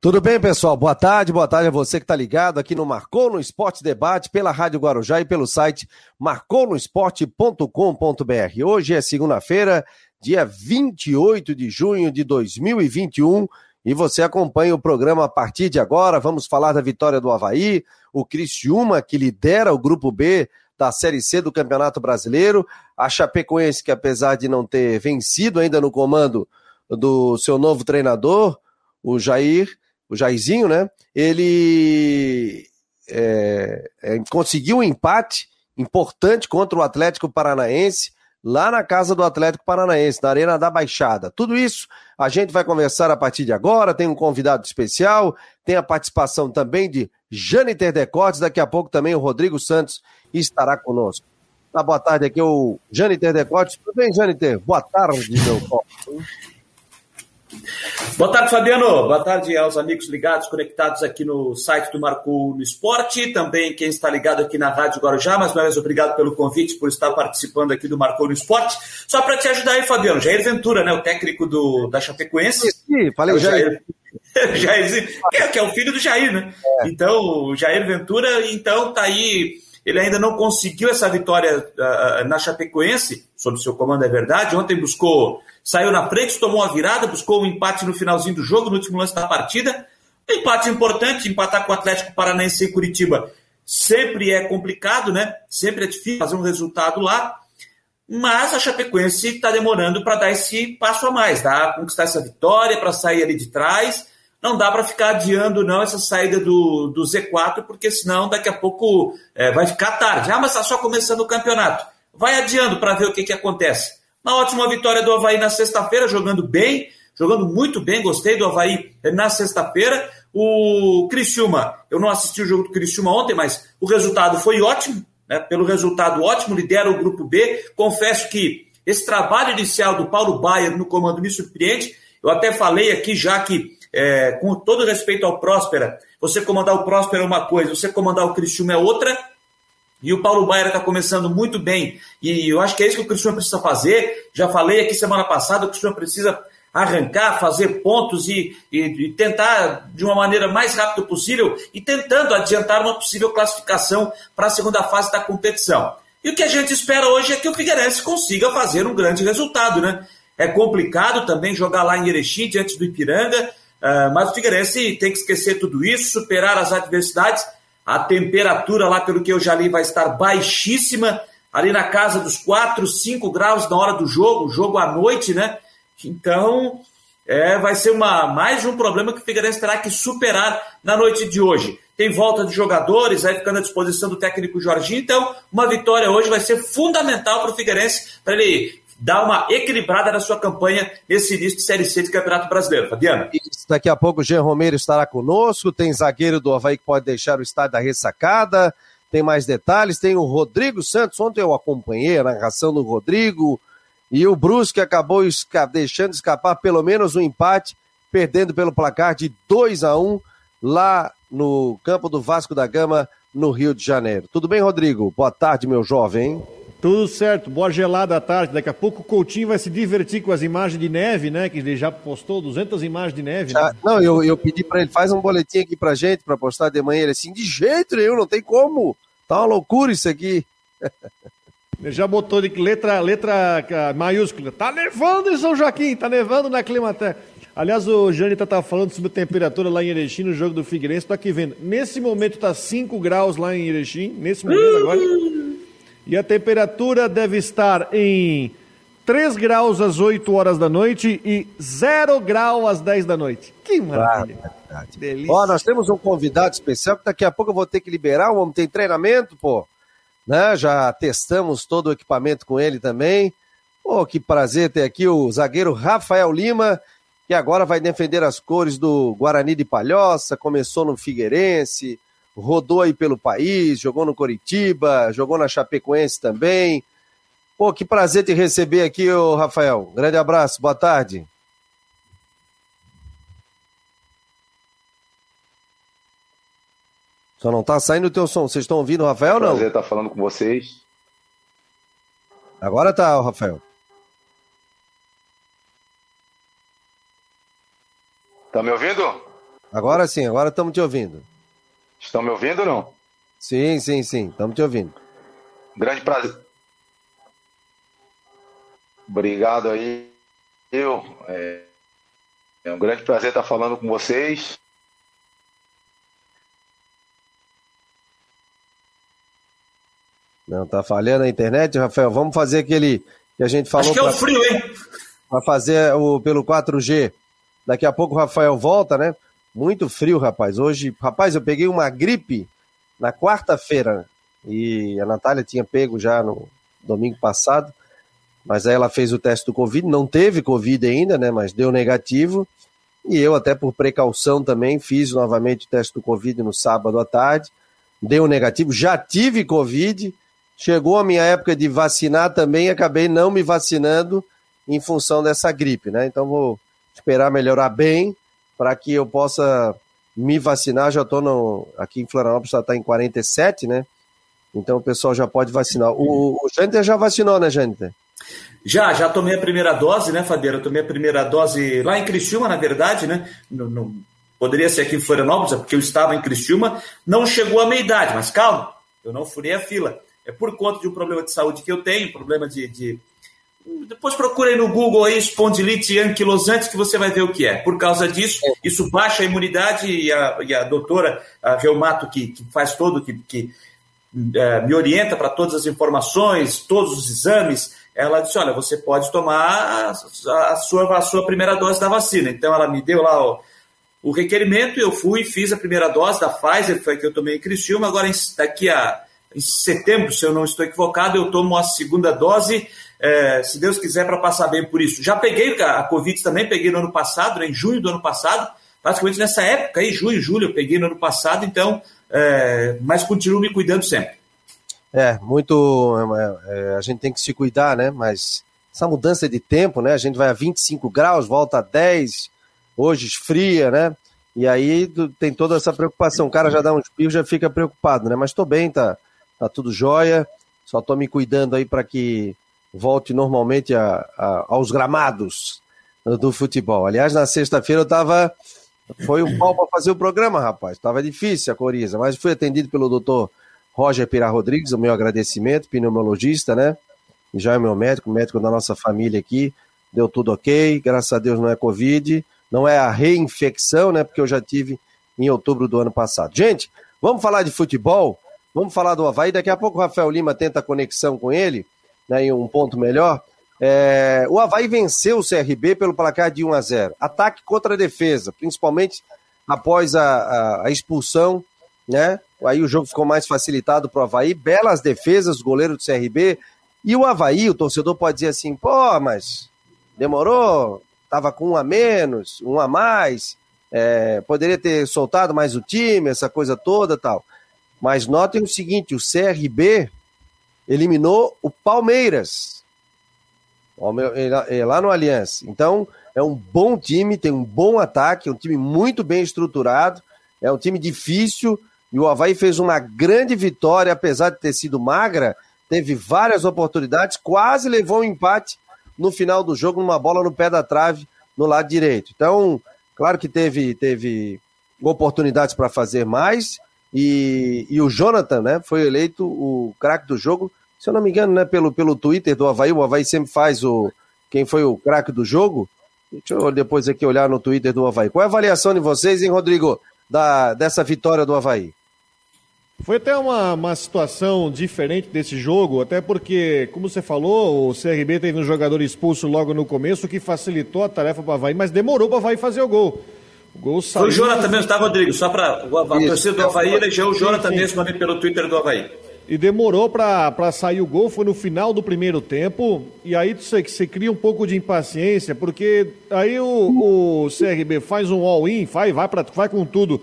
Tudo bem, pessoal? Boa tarde, boa tarde a você que está ligado aqui no Marcou no Esporte Debate pela Rádio Guarujá e pelo site marconosport.com.br. Hoje é segunda-feira, dia 28 de junho de 2021 e você acompanha o programa a partir de agora. Vamos falar da vitória do Havaí, o Criciúma, que lidera o grupo B da Série C do Campeonato Brasileiro, a Chapecoense, que apesar de não ter vencido ainda no comando do seu novo treinador, o Jair, o Jairzinho, né? Ele é, é, conseguiu um empate importante contra o Atlético Paranaense, lá na casa do Atlético Paranaense, na Arena da Baixada. Tudo isso a gente vai conversar a partir de agora. Tem um convidado especial, tem a participação também de Jâniter Decotes. Daqui a pouco também o Rodrigo Santos estará conosco. Tá, boa tarde, aqui é o Jâniter Decotes. Tudo bem, Jâniter? Boa tarde, meu copo. Boa tarde, Fabiano. Boa tarde aos amigos ligados, conectados aqui no site do Marco no Esporte. Também quem está ligado aqui na Rádio Guarujá. Mais uma vez, obrigado pelo convite, por estar participando aqui do Marco no Esporte. Só para te ajudar aí, Fabiano, Jair Ventura, né, o técnico do, da Chapecoense. Sim, falei o Jair. Jair que, é, que é o filho do Jair, né? É. Então, o Jair Ventura, então, tá aí ele ainda não conseguiu essa vitória uh, na Chapecoense, sob seu comando é verdade. Ontem buscou saiu na frente, tomou uma virada, buscou um empate no finalzinho do jogo, no último lance da partida. Empate importante, empatar com o Atlético Paranaense em Curitiba sempre é complicado, né? Sempre é difícil fazer um resultado lá. Mas a Chapecoense está demorando para dar esse passo a mais, tá? conquistar essa vitória, para sair ali de trás. Não dá para ficar adiando não essa saída do, do Z4, porque senão daqui a pouco é, vai ficar tarde. Ah, mas está só começando o campeonato. Vai adiando para ver o que, que acontece. Uma ótima vitória do Havaí na sexta-feira, jogando bem, jogando muito bem, gostei do Havaí na sexta-feira. O Criciúma, eu não assisti o jogo do Criciúma ontem, mas o resultado foi ótimo, né? pelo resultado ótimo, lidera o grupo B. Confesso que esse trabalho inicial do Paulo Baier no comando me surpreende. Eu até falei aqui já que, é, com todo respeito ao Próspera, você comandar o Próspera é uma coisa, você comandar o Criciúma é outra. E o Paulo Baier está começando muito bem. E eu acho que é isso que o Cristiano precisa fazer. Já falei aqui semana passada, o Cristiano precisa arrancar, fazer pontos e, e, e, tentar de uma maneira mais rápida possível e tentando adiantar uma possível classificação para a segunda fase da competição. E o que a gente espera hoje é que o Figueirense consiga fazer um grande resultado, né? É complicado também jogar lá em Erechim, diante do Ipiranga, uh, mas o Figueirense tem que esquecer tudo isso, superar as adversidades a temperatura lá, pelo que eu já li, vai estar baixíssima, ali na casa dos 4, 5 graus na hora do jogo, jogo à noite, né? Então, é, vai ser uma, mais um problema que o Figueirense terá que superar na noite de hoje. Tem volta de jogadores, aí ficando à disposição do técnico Jorginho, então uma vitória hoje vai ser fundamental para o Figueirense, para ele dar uma equilibrada na sua campanha nesse início de Série C de Campeonato Brasileiro. Fabiano. Isso, daqui a pouco o Jean Romero estará conosco, tem zagueiro do Havaí que pode deixar o estádio da ressacada, tem mais detalhes, tem o Rodrigo Santos, ontem eu acompanhei a narração do Rodrigo, e o Brusque acabou esca deixando escapar pelo menos um empate, perdendo pelo placar de 2 a 1 lá no campo do Vasco da Gama, no Rio de Janeiro. Tudo bem, Rodrigo? Boa tarde, meu jovem. Tudo certo, boa gelada à tarde. Daqui a pouco o Coutinho vai se divertir com as imagens de neve, né? Que ele já postou 200 imagens de neve. Né? não, eu, eu pedi para ele, faz um boletim aqui pra gente, para postar de manhã. Ele assim, de jeito nenhum, não tem como. Tá uma loucura isso aqui. Ele já botou de letra, letra maiúscula. Tá nevando em São Joaquim, tá nevando na Climaté. Aliás, o Janita tá falando sobre a temperatura lá em Erechim, no jogo do Figueirense. Tô aqui vendo. Nesse momento tá 5 graus lá em Erechim, nesse momento agora. E a temperatura deve estar em 3 graus às 8 horas da noite e 0 grau às 10 da noite. Que maravilha. Ah, Delícia. Ó, nós temos um convidado especial que daqui a pouco eu vou ter que liberar. O homem tem treinamento, pô. Né? Já testamos todo o equipamento com ele também. Pô, que prazer ter aqui o zagueiro Rafael Lima, que agora vai defender as cores do Guarani de Palhoça, começou no Figueirense, rodou aí pelo país, jogou no Coritiba, jogou na Chapecoense também. Pô, que prazer te receber aqui, ô Rafael. Grande abraço, boa tarde. Só não tá saindo o teu som. Vocês estão ouvindo o Rafael ou não? Prazer estar falando com vocês. Agora tá, Rafael. Tá me ouvindo? Agora sim, agora estamos te ouvindo. Estão me ouvindo ou não? Sim, sim, sim, estamos te ouvindo. Grande prazer. Obrigado aí. Eu, é, é um grande prazer estar falando com vocês. Não, tá falhando a internet, Rafael. Vamos fazer aquele que a gente falou. Acho que é o frio, hein? Para fazer o, pelo 4G. Daqui a pouco o Rafael volta, né? Muito frio, rapaz. Hoje, rapaz, eu peguei uma gripe na quarta-feira e a Natália tinha pego já no domingo passado, mas aí ela fez o teste do Covid, não teve Covid ainda, né? Mas deu negativo. E eu, até por precaução também, fiz novamente o teste do Covid no sábado à tarde, deu negativo, já tive Covid Chegou a minha época de vacinar também, acabei não me vacinando em função dessa gripe, né? Então vou esperar melhorar bem para que eu possa me vacinar. Já estou aqui em Florianópolis, já está em 47, né? Então o pessoal já pode vacinar. O, o já vacinou, né, Jâniter? Já, já tomei a primeira dose, né, Fadeira? Tomei a primeira dose lá em Criciúma, na verdade, né? No, no, poderia ser aqui em Florianópolis, porque eu estava em Criciúma. Não chegou a meia idade, mas calma, eu não furei a fila é por conta de um problema de saúde que eu tenho, problema de. de... Depois procure no Google aí espondilite anquilosante que você vai ver o que é. Por causa disso, isso baixa a imunidade e a, e a doutora a Velmato, que, que faz todo, que, que é, me orienta para todas as informações, todos os exames, ela disse: olha, você pode tomar a, a, sua, a sua primeira dose da vacina. Então ela me deu lá o, o requerimento, eu fui, fiz a primeira dose da Pfizer, foi que eu tomei em Criciúma, agora daqui a em setembro, se eu não estou equivocado, eu tomo a segunda dose, é, se Deus quiser, para passar bem por isso. Já peguei a Covid também, peguei no ano passado, né, em junho do ano passado, praticamente nessa época aí, junho, julho, eu peguei no ano passado, então, é, mas continuo me cuidando sempre. É, muito. É, é a gente tem que se cuidar, né? Mas essa mudança de tempo, né? A gente vai a 25 graus, volta a 10, hoje esfria, né? E aí tem toda essa preocupação. O cara já dá um espirro, já fica preocupado, né? Mas tô bem, tá? tá tudo jóia. Só estou me cuidando aí para que volte normalmente a, a, aos gramados do futebol. Aliás, na sexta-feira eu estava. Foi um pau para fazer o programa, rapaz. Estava difícil a coriza, mas fui atendido pelo doutor Roger Pira Rodrigues, o meu agradecimento, pneumologista, né? Já é meu médico, médico da nossa família aqui. Deu tudo ok, graças a Deus não é Covid, não é a reinfecção, né? Porque eu já tive em outubro do ano passado. Gente, vamos falar de futebol. Vamos falar do Havaí. Daqui a pouco o Rafael Lima tenta a conexão com ele, né, em um ponto melhor. É, o Havaí venceu o CRB pelo placar de 1 a 0. Ataque contra a defesa, principalmente após a, a, a expulsão, né? Aí o jogo ficou mais facilitado para o Havaí. Belas defesas, goleiro do CRB. E o Havaí, o torcedor pode dizer assim, pô, mas demorou, tava com um a menos, um a mais, é, poderia ter soltado mais o time, essa coisa toda tal. Mas notem o seguinte: o CRB eliminou o Palmeiras lá no Aliança. Então, é um bom time, tem um bom ataque, é um time muito bem estruturado, é um time difícil. E o Havaí fez uma grande vitória, apesar de ter sido magra, teve várias oportunidades, quase levou um empate no final do jogo, numa bola no pé da trave, no lado direito. Então, claro que teve, teve oportunidades para fazer mais, e, e o Jonathan, né, foi eleito o craque do jogo, se eu não me engano, né, pelo, pelo Twitter do Havaí, o Havaí sempre faz o quem foi o craque do jogo. Deixa eu depois aqui olhar no Twitter do Havaí. Qual é a avaliação de vocês, hein, Rodrigo, da, dessa vitória do Havaí? Foi até uma, uma situação diferente desse jogo, até porque, como você falou, o CRB teve um jogador expulso logo no começo, que facilitou a tarefa para o Havaí, mas demorou para o Havaí fazer o gol. O gol saiu. Foi o Jonathan mesmo, tá, Rodrigo? Só para a torcida do Havaí elegeu o Jonathan mesmo ali pelo Twitter do Havaí. E demorou para sair o gol, foi no final do primeiro tempo. E aí você, você cria um pouco de impaciência, porque aí o, o CRB faz um all-in, vai, vai, pra, vai com tudo,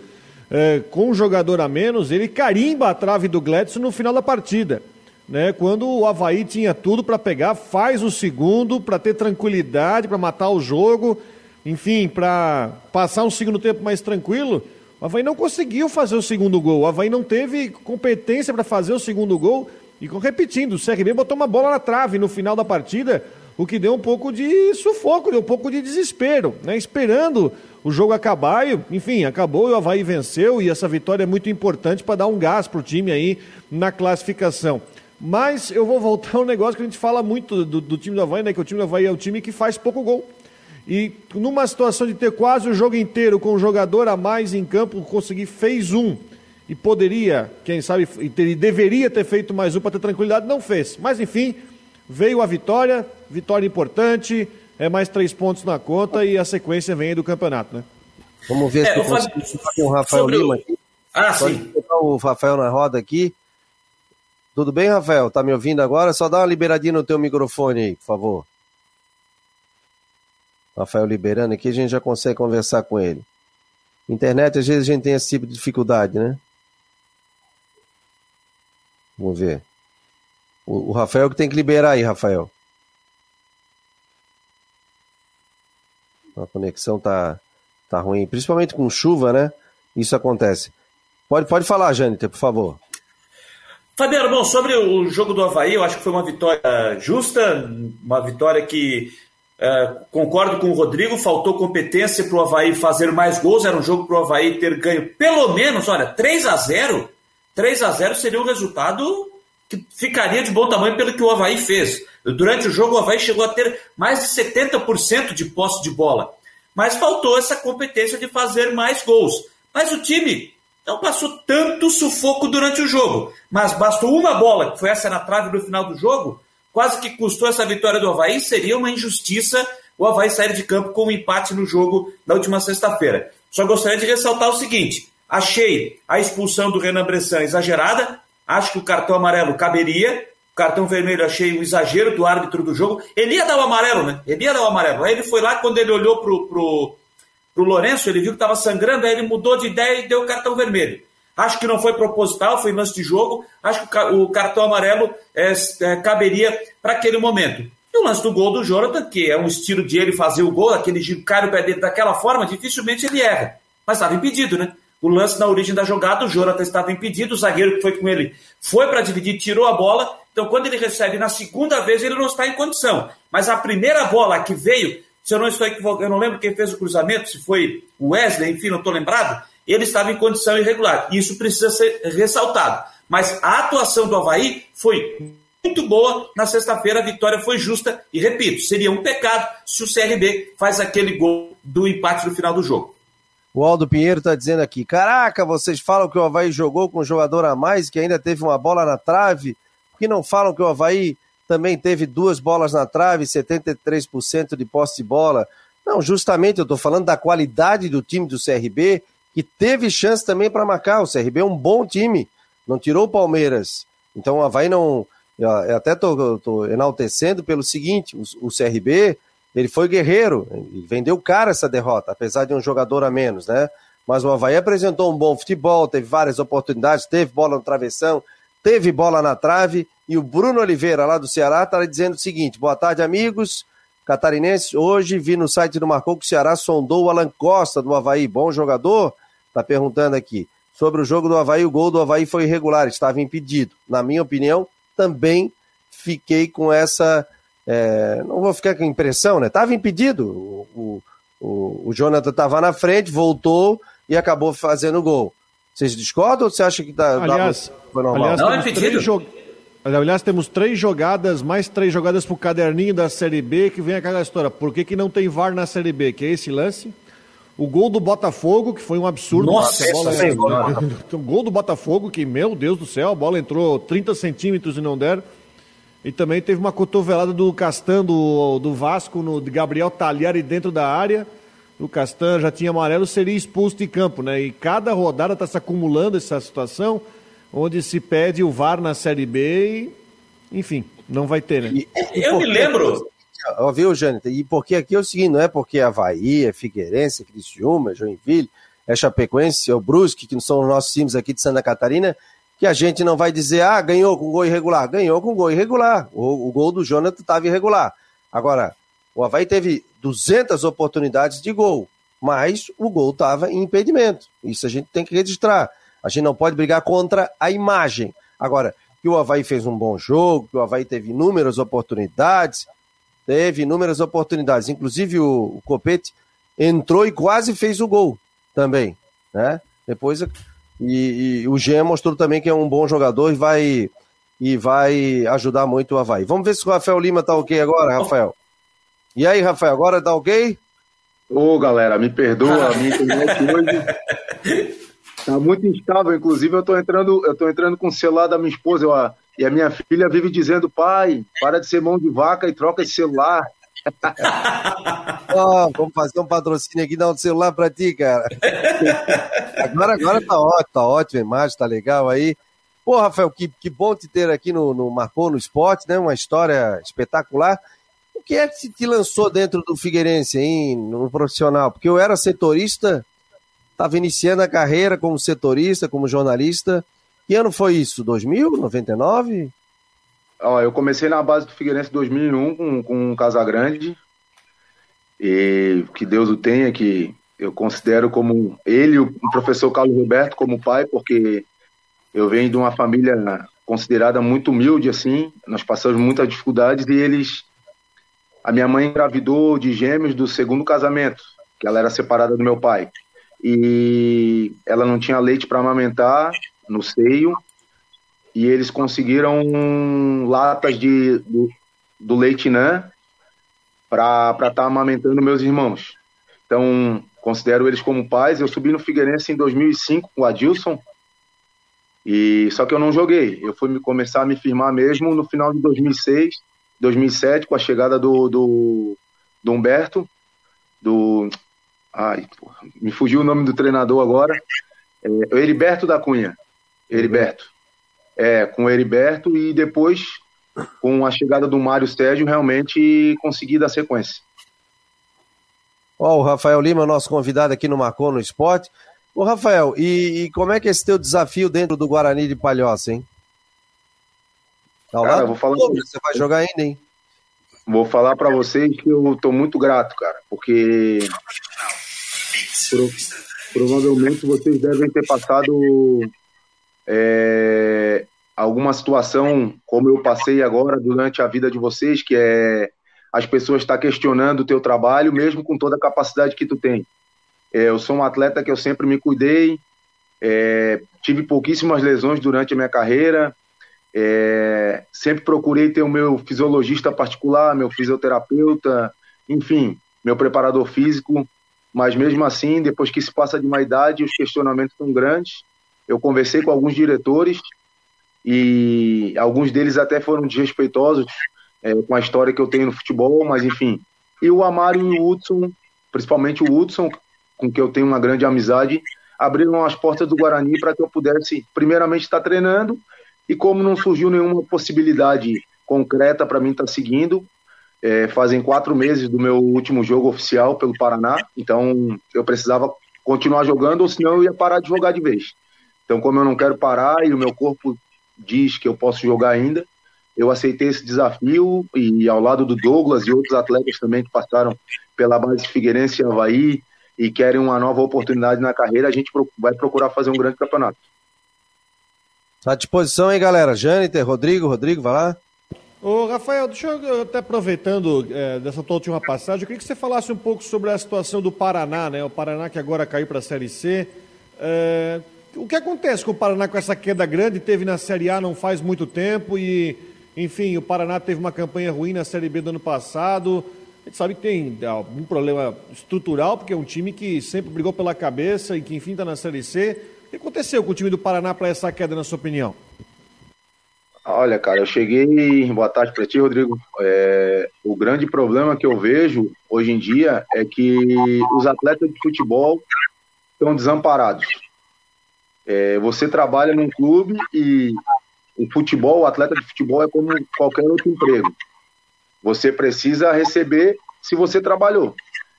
é, com um jogador a menos, ele carimba a trave do Gladson no final da partida. Né, quando o Havaí tinha tudo para pegar, faz o segundo para ter tranquilidade, para matar o jogo enfim, para passar um segundo tempo mais tranquilo, o Havaí não conseguiu fazer o segundo gol. O Havaí não teve competência para fazer o segundo gol. E repetindo, o CRB botou uma bola na trave no final da partida, o que deu um pouco de sufoco, deu um pouco de desespero, né? Esperando o jogo acabar e, enfim, acabou e o Havaí venceu e essa vitória é muito importante para dar um gás para o time aí na classificação. Mas eu vou voltar ao negócio que a gente fala muito do, do, time do Havaí, né? Que o time do Havaí é o time que faz pouco gol. E numa situação de ter quase o jogo inteiro com um jogador a mais em campo, conseguir fez um. E poderia, quem sabe, e deveria ter feito mais um para ter tranquilidade, não fez. Mas enfim, veio a vitória, vitória importante, é mais três pontos na conta e a sequência vem aí do campeonato, né? Vamos ver é, se eu consigo com o Rafael Lima aqui. Ah, Pode sim. O Rafael na roda aqui. Tudo bem, Rafael? Tá me ouvindo agora? Só dá uma liberadinha no teu microfone aí, por favor. Rafael liberando aqui, a gente já consegue conversar com ele. Internet, às vezes a gente tem esse tipo de dificuldade, né? Vamos ver. O, o Rafael que tem que liberar aí, Rafael. A conexão tá, tá ruim, principalmente com chuva, né? Isso acontece. Pode, pode falar, Jâniter, por favor. Fabiano, bom, sobre o jogo do Havaí, eu acho que foi uma vitória justa, uma vitória que é, concordo com o Rodrigo, faltou competência para o Havaí fazer mais gols, era um jogo para o Havaí ter ganho pelo menos, olha, 3 a 0 3 a 0 seria um resultado que ficaria de bom tamanho pelo que o Havaí fez. Durante o jogo, o Havaí chegou a ter mais de 70% de posse de bola. Mas faltou essa competência de fazer mais gols. Mas o time não passou tanto sufoco durante o jogo. Mas bastou uma bola, que foi essa na trave no final do jogo, quase que custou essa vitória do Havaí. Seria uma injustiça o Havaí sair de campo com um empate no jogo da última sexta-feira. Só gostaria de ressaltar o seguinte: achei a expulsão do Renan Bressan exagerada, acho que o cartão amarelo caberia. O cartão vermelho achei um exagero do árbitro do jogo. Ele ia dar o amarelo, né? Ele ia dar o amarelo. Aí ele foi lá, quando ele olhou pro, pro, pro Lourenço, ele viu que estava sangrando, aí ele mudou de ideia e deu o cartão vermelho. Acho que não foi proposital, foi lance de jogo. Acho que o cartão amarelo é, é, caberia para aquele momento. E o lance do gol do Jonathan, que é um estilo de ele fazer o gol, aquele giro cai o pé dele daquela forma, dificilmente ele erra. Mas estava impedido, né? O lance na origem da jogada, o Jonathan estava impedido, o zagueiro que foi com ele foi para dividir, tirou a bola. Então, quando ele recebe na segunda vez, ele não está em condição. Mas a primeira bola que veio, se eu não estou equivocado, eu não lembro quem fez o cruzamento, se foi o Wesley, enfim, não estou lembrado, ele estava em condição irregular. Isso precisa ser ressaltado. Mas a atuação do Havaí foi muito boa. Na sexta-feira, a vitória foi justa. E repito, seria um pecado se o CRB faz aquele gol do empate no final do jogo. O Aldo Pinheiro está dizendo aqui: Caraca, vocês falam que o Havaí jogou com um jogador a mais, que ainda teve uma bola na trave. Por que não falam que o Havaí também teve duas bolas na trave, 73% de posse de bola? Não, justamente eu estou falando da qualidade do time do CRB que teve chance também para marcar. O CRB é um bom time, não tirou o Palmeiras. Então o Havaí não. Eu até estou enaltecendo pelo seguinte: o, o, CRB ele foi guerreiro, ele vendeu cara essa derrota, apesar de um jogador a menos, né? Mas o Havaí apresentou um bom futebol, teve várias oportunidades, teve bola no travessão, teve bola na trave. E o Bruno Oliveira, lá do Ceará, está dizendo o seguinte: boa tarde, amigos catarinenses. Hoje vi no site do Marcou que o Ceará sondou o Alan Costa do Havaí, bom jogador. Está perguntando aqui. Sobre o jogo do Havaí, o gol do Havaí foi irregular, estava impedido. Na minha opinião, também fiquei com essa. É, não vou ficar com impressão, né? Estava impedido. O, o, o Jonathan estava na frente, voltou e acabou fazendo o gol. Vocês discordam ou você acha que tá, aliás, foi normal? Aliás, não, é impedido. Jog... Aliás, temos três jogadas, mais três jogadas para o caderninho da Série B, que vem aquela história. Por que, que não tem VAR na Série B? Que é esse lance? O gol do Botafogo, que foi um absurdo. Nossa, bola é, o gol do Botafogo, que, meu Deus do céu, a bola entrou 30 centímetros e não deram. E também teve uma cotovelada do Castan do, do Vasco, no de Gabriel Talhari dentro da área. O Castan já tinha amarelo, seria expulso de campo, né? E cada rodada está se acumulando essa situação, onde se pede o VAR na Série B e, enfim, não vai ter, né? E eu me lembro, Ó, viu, Jâniter? E porque aqui é o seguinte, não é porque Havaí, é Figueirense, é Criciúma, é Joinville, é Chapecoense, é o Brusque, que são os nossos times aqui de Santa Catarina, que a gente não vai dizer, ah, ganhou com gol irregular. Ganhou com gol irregular. O, o gol do Jonathan estava irregular. Agora, o Havaí teve 200 oportunidades de gol, mas o gol estava em impedimento. Isso a gente tem que registrar. A gente não pode brigar contra a imagem. Agora, que o Havaí fez um bom jogo, que o Havaí teve inúmeras oportunidades, teve inúmeras oportunidades. Inclusive o, o Copete entrou e quase fez o gol também, né? Depois e, e, o Jean mostrou também que é um bom jogador e vai e vai ajudar muito o Havaí. Vamos ver se o Rafael Lima tá ok agora, Rafael. E aí, Rafael, agora tá ok? Ô, galera, me perdoa, a minha internet hoje tá muito instável. Inclusive, eu tô entrando, eu tô entrando com o celular da minha esposa. Eu, e a minha filha vive dizendo, pai, para de ser mão de vaca e troca esse celular. oh, vamos fazer um patrocínio aqui, dar um celular para ti, cara. Agora, agora tá ótimo, tá ótimo, a imagem tá legal aí. Pô, Rafael, que, que bom te ter aqui no, no Marcou no Esporte, né? Uma história espetacular. O que é que te lançou dentro do Figueirense, hein, no profissional? Porque eu era setorista, estava iniciando a carreira como setorista, como jornalista. Que ano foi isso? 2000? 99? Ó, eu comecei na base do Figueirense em 2001 com, com o Casagrande. E que Deus o tenha, que eu considero como ele, o professor Carlos Roberto, como pai, porque eu venho de uma família considerada muito humilde, assim. Nós passamos muitas dificuldades e eles. A minha mãe engravidou de gêmeos do segundo casamento, que ela era separada do meu pai. E ela não tinha leite para amamentar no seio e eles conseguiram latas de, do, do leite NAN para estar tá amamentando meus irmãos. Então, considero eles como pais. Eu subi no Figueirense em 2005 com o Adilson, e só que eu não joguei. Eu fui começar a me firmar mesmo no final de 2006, 2007, com a chegada do, do, do Humberto, do... Ai, porra, me fugiu o nome do treinador agora. É, Heriberto da Cunha. Heriberto. É, com o Heriberto e depois, com a chegada do Mário Sérgio, realmente consegui dar sequência. Ó, oh, o Rafael Lima, nosso convidado aqui no Marcou no Esporte. Ô, Rafael, e, e, como é que é esse teu desafio dentro do Guarani de Palhoça, hein? Tá cara, eu vou falar... Você vai jogar ainda, hein? Vou falar para vocês que eu tô muito grato, cara, porque pro, provavelmente vocês devem ter passado é, alguma situação como eu passei agora durante a vida de vocês, que é as pessoas estar tá questionando o teu trabalho, mesmo com toda a capacidade que tu tem. É, eu sou um atleta que eu sempre me cuidei, é, tive pouquíssimas lesões durante a minha carreira, é, sempre procurei ter o meu fisiologista particular, meu fisioterapeuta, enfim, meu preparador físico, mas mesmo assim, depois que se passa de uma idade, os questionamentos são grandes. Eu conversei com alguns diretores e alguns deles até foram desrespeitosos é, com a história que eu tenho no futebol, mas enfim. E o Amário e o Hudson, principalmente o Hudson, com que eu tenho uma grande amizade, abriram as portas do Guarani para que eu pudesse, primeiramente, estar treinando. E como não surgiu nenhuma possibilidade concreta para mim estar seguindo, é, fazem quatro meses do meu último jogo oficial pelo Paraná, então eu precisava continuar jogando, ou senão eu ia parar de jogar de vez. Então, como eu não quero parar e o meu corpo diz que eu posso jogar ainda, eu aceitei esse desafio e ao lado do Douglas e outros atletas também que passaram pela base Figueirense e Havaí, e querem uma nova oportunidade na carreira, a gente vai procurar fazer um grande campeonato. Está à disposição aí, galera. Jâniter, Rodrigo, Rodrigo, vai lá. Ô, Rafael, deixa eu até aproveitando é, dessa tua última passagem, eu queria que você falasse um pouco sobre a situação do Paraná, né? O Paraná que agora caiu para a Série C. É, o que acontece com o Paraná com essa queda grande? Teve na Série A não faz muito tempo e, enfim, o Paraná teve uma campanha ruim na Série B do ano passado. A gente sabe que tem algum problema estrutural, porque é um time que sempre brigou pela cabeça e que, enfim, está na Série C. O que aconteceu com o time do Paraná para essa queda, na sua opinião? Olha, cara, eu cheguei. Boa tarde para ti, Rodrigo. É... O grande problema que eu vejo hoje em dia é que os atletas de futebol estão desamparados. É... Você trabalha num clube e o futebol, o atleta de futebol é como qualquer outro emprego. Você precisa receber se você trabalhou.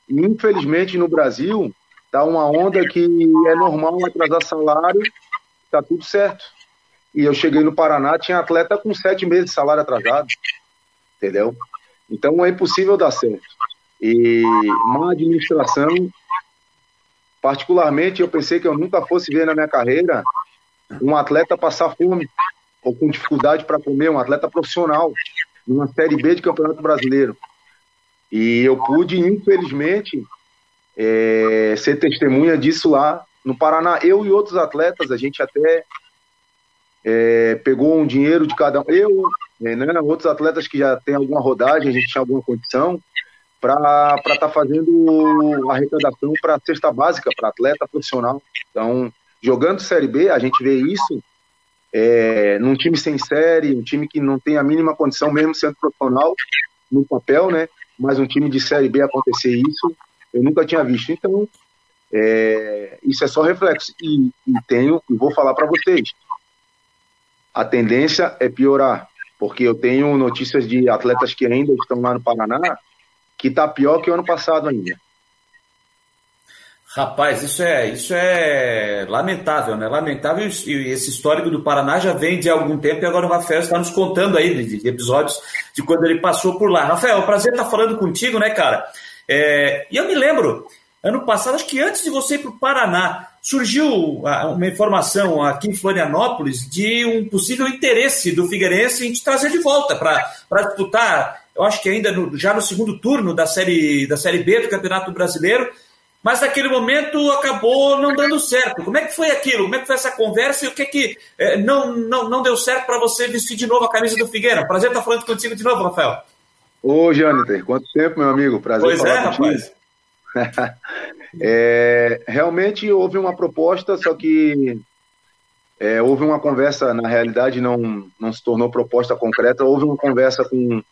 Infelizmente, no Brasil, tá uma onda que é normal atrasar salário, tá tudo certo. E eu cheguei no Paraná, tinha atleta com sete meses de salário atrasado, entendeu? Então é impossível dar certo. E má administração, particularmente, eu pensei que eu nunca fosse ver na minha carreira um atleta passar fome ou com dificuldade para comer, um atleta profissional numa Série B de Campeonato Brasileiro. E eu pude, infelizmente, é, ser testemunha disso lá no Paraná. Eu e outros atletas, a gente até é, pegou um dinheiro de cada um. Eu, né, outros atletas que já tem alguma rodagem, a gente tinha alguma condição, para estar tá fazendo arrecadação para cesta básica, para atleta profissional. Então, jogando Série B, a gente vê isso é, num time sem série, um time que não tem a mínima condição, mesmo sendo profissional, no papel, né? Mas um time de Série B acontecer isso, eu nunca tinha visto. Então, é, isso é só reflexo. E, e tenho, e vou falar para vocês, a tendência é piorar, porque eu tenho notícias de atletas que ainda estão lá no Paraná, que está pior que o ano passado ainda. Rapaz, isso é, isso é lamentável, né? Lamentável e esse histórico do Paraná já vem de algum tempo e agora o Rafael está nos contando aí de, episódios de quando ele passou por lá. Rafael, prazer estar falando contigo, né, cara? É, e eu me lembro, ano passado, acho que antes de você ir para o Paraná, surgiu uma informação aqui em Florianópolis de um possível interesse do Figueirense em te trazer de volta para disputar, eu acho que ainda no, já no segundo turno da série, da série B do Campeonato Brasileiro mas naquele momento acabou não dando certo. Como é que foi aquilo? Como é que foi essa conversa e o que é que é, não, não, não deu certo para você vestir de novo a camisa do Figueira? Prazer estar falando contigo de novo, Rafael. Ô, Jâniter, quanto tempo, meu amigo? Prazer pois falar é, rapaz. é, realmente houve uma proposta, só que é, houve uma conversa, na realidade não, não se tornou proposta concreta, houve uma conversa com,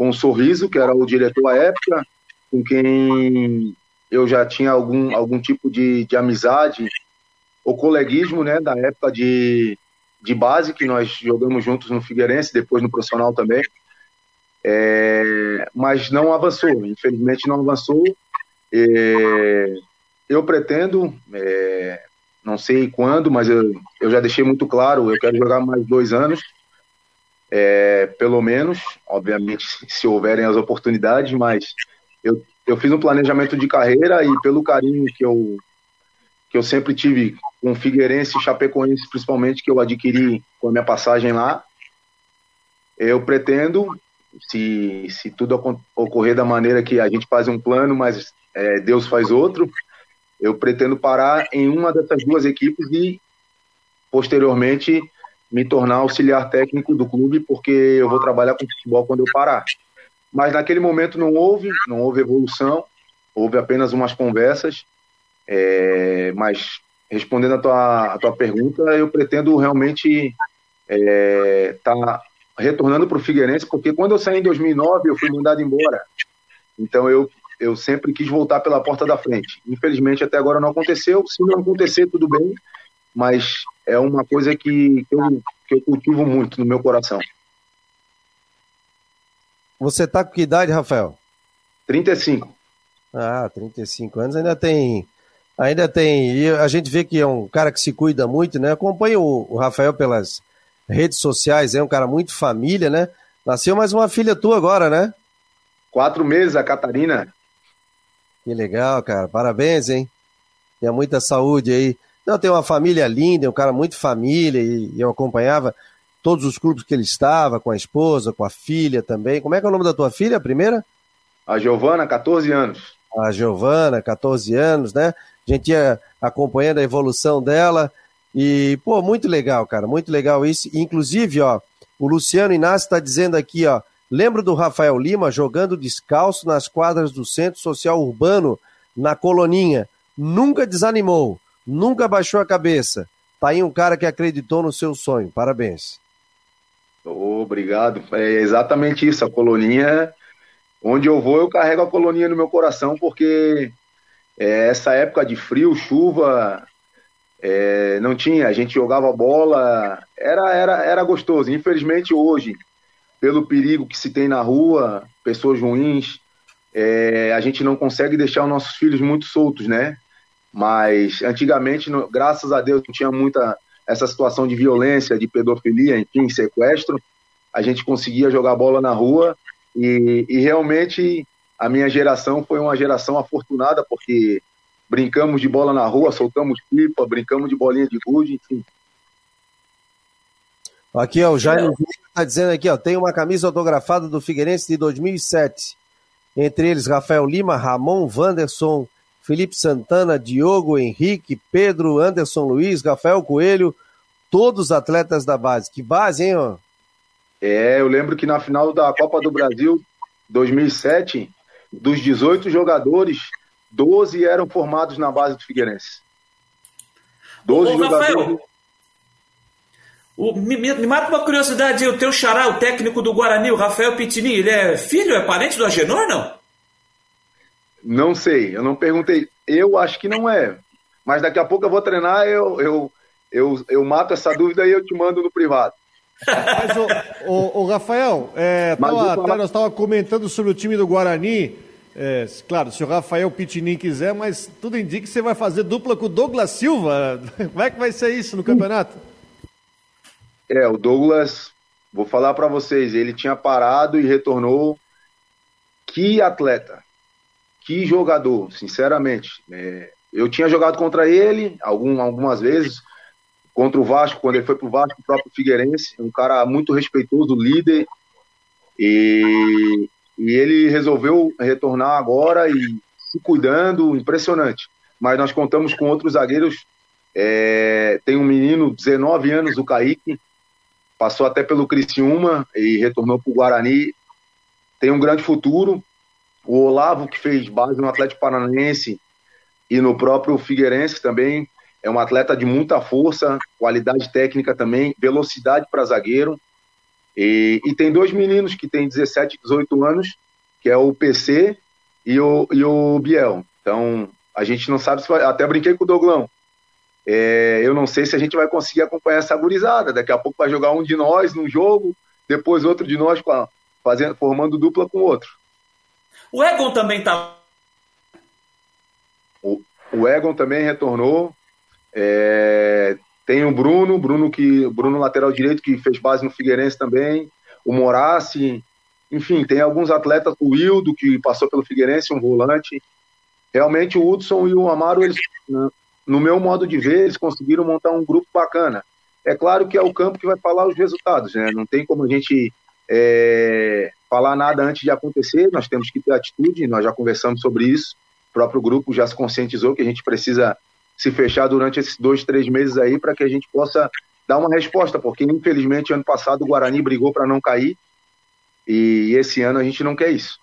com o Sorriso, que era o diretor à época, com quem eu já tinha algum, algum tipo de, de amizade ou coleguismo, né, da época de, de base, que nós jogamos juntos no Figueirense, depois no profissional também. É, mas não avançou, infelizmente não avançou. É, eu pretendo, é, não sei quando, mas eu, eu já deixei muito claro, eu quero jogar mais dois anos, é, pelo menos, obviamente, se houverem as oportunidades, mas eu eu fiz um planejamento de carreira e pelo carinho que eu que eu sempre tive com Figueirense e Chapecoense, principalmente que eu adquiri com a minha passagem lá, eu pretendo, se, se tudo ocorrer da maneira que a gente faz um plano, mas é, Deus faz outro, eu pretendo parar em uma dessas duas equipes e posteriormente me tornar auxiliar técnico do clube, porque eu vou trabalhar com futebol quando eu parar. Mas naquele momento não houve, não houve evolução, houve apenas umas conversas. É, mas respondendo a tua, a tua pergunta, eu pretendo realmente estar é, tá retornando para o Figueirense, porque quando eu saí em 2009 eu fui mandado embora. Então eu, eu sempre quis voltar pela porta da frente. Infelizmente até agora não aconteceu. Se não acontecer, tudo bem, mas é uma coisa que, eu, que eu cultivo muito no meu coração. Você tá com que idade, Rafael? 35. Ah, 35 anos ainda tem. Ainda tem. E a gente vê que é um cara que se cuida muito, né? Acompanho o, o Rafael pelas redes sociais, é um cara muito família, né? Nasceu mais uma filha tua agora, né? Quatro meses, a Catarina. Que legal, cara. Parabéns, hein? Tenha muita saúde aí. Não, tem uma família linda, um cara muito família, e eu acompanhava todos os clubes que ele estava, com a esposa, com a filha também. Como é que é o nome da tua filha, a primeira? A Giovana, 14 anos. A Giovana, 14 anos, né? A gente ia acompanhando a evolução dela. E, pô, muito legal, cara, muito legal isso. Inclusive, ó, o Luciano Inácio está dizendo aqui, ó, lembro do Rafael Lima jogando descalço nas quadras do Centro Social Urbano, na Coloninha. Nunca desanimou, nunca baixou a cabeça. Tá aí um cara que acreditou no seu sonho. Parabéns. Obrigado. É exatamente isso. A coloninha, onde eu vou, eu carrego a coloninha no meu coração, porque é, essa época de frio, chuva, é, não tinha. A gente jogava bola, era, era, era gostoso. Infelizmente, hoje, pelo perigo que se tem na rua, pessoas ruins, é, a gente não consegue deixar os nossos filhos muito soltos, né? Mas antigamente, graças a Deus, não tinha muita essa situação de violência, de pedofilia, enfim, sequestro, a gente conseguia jogar bola na rua e, e realmente a minha geração foi uma geração afortunada porque brincamos de bola na rua, soltamos pipa, brincamos de bolinha de gude, enfim. Aqui, ó, o Jair está dizendo aqui, ó, tem uma camisa autografada do Figueirense de 2007. entre eles Rafael Lima, Ramon, Wanderson, Felipe Santana, Diogo, Henrique, Pedro, Anderson Luiz, Rafael Coelho, todos atletas da base. Que base, hein, ó? É, eu lembro que na final da Copa do Brasil 2007, dos 18 jogadores, 12 eram formados na base do Figueirense. 12 Ô, jogadores. Rafael, o, me, me, mata uma curiosidade, o teu xará, o técnico do Guarani, o Rafael Pitini, ele é filho, é parente do Agenor, não? Não sei, eu não perguntei. Eu acho que não é. Mas daqui a pouco eu vou treinar, eu, eu, eu, eu mato essa dúvida e eu te mando no privado. Mas, o, o, o Rafael, é, tava, falar... nós estávamos comentando sobre o time do Guarani. É, claro, se o Rafael Pitinin quiser, mas tudo indica que você vai fazer dupla com o Douglas Silva. Como é que vai ser isso no campeonato? É, o Douglas, vou falar para vocês, ele tinha parado e retornou. Que atleta, que jogador, sinceramente. É, eu tinha jogado contra ele algum, algumas vezes, contra o Vasco, quando ele foi pro Vasco, o próprio Figueirense, um cara muito respeitoso, líder, e, e ele resolveu retornar agora e se cuidando, impressionante. Mas nós contamos com outros zagueiros, é, tem um menino, 19 anos, o Kaique, passou até pelo Criciúma e retornou para o Guarani, tem um grande futuro. O Olavo, que fez base no Atlético Paranaense e no próprio Figueirense também, é um atleta de muita força, qualidade técnica também, velocidade para zagueiro. E, e, tem dois meninos que têm 17, 18 anos, que é o PC e o, e o Biel. Então, a gente não sabe se vai. Até brinquei com o Doglão. É, eu não sei se a gente vai conseguir acompanhar essa gurizada. Daqui a pouco vai jogar um de nós num jogo, depois outro de nós fazendo, formando dupla com outro. O Egon também tá. O, o Egon também retornou. É, tem o Bruno, Bruno que Bruno lateral direito que fez base no Figueirense também, o Morassi, enfim, tem alguns atletas, o Wildo que passou pelo Figueirense, um volante. Realmente o Hudson e o Amaro, eles, no meu modo de ver, eles conseguiram montar um grupo bacana. É claro que é o campo que vai falar os resultados, né? Não tem como a gente é, falar nada antes de acontecer, nós temos que ter atitude, nós já conversamos sobre isso, o próprio grupo já se conscientizou que a gente precisa se fechar durante esses dois, três meses aí para que a gente possa dar uma resposta, porque infelizmente ano passado o Guarani brigou para não cair e esse ano a gente não quer isso.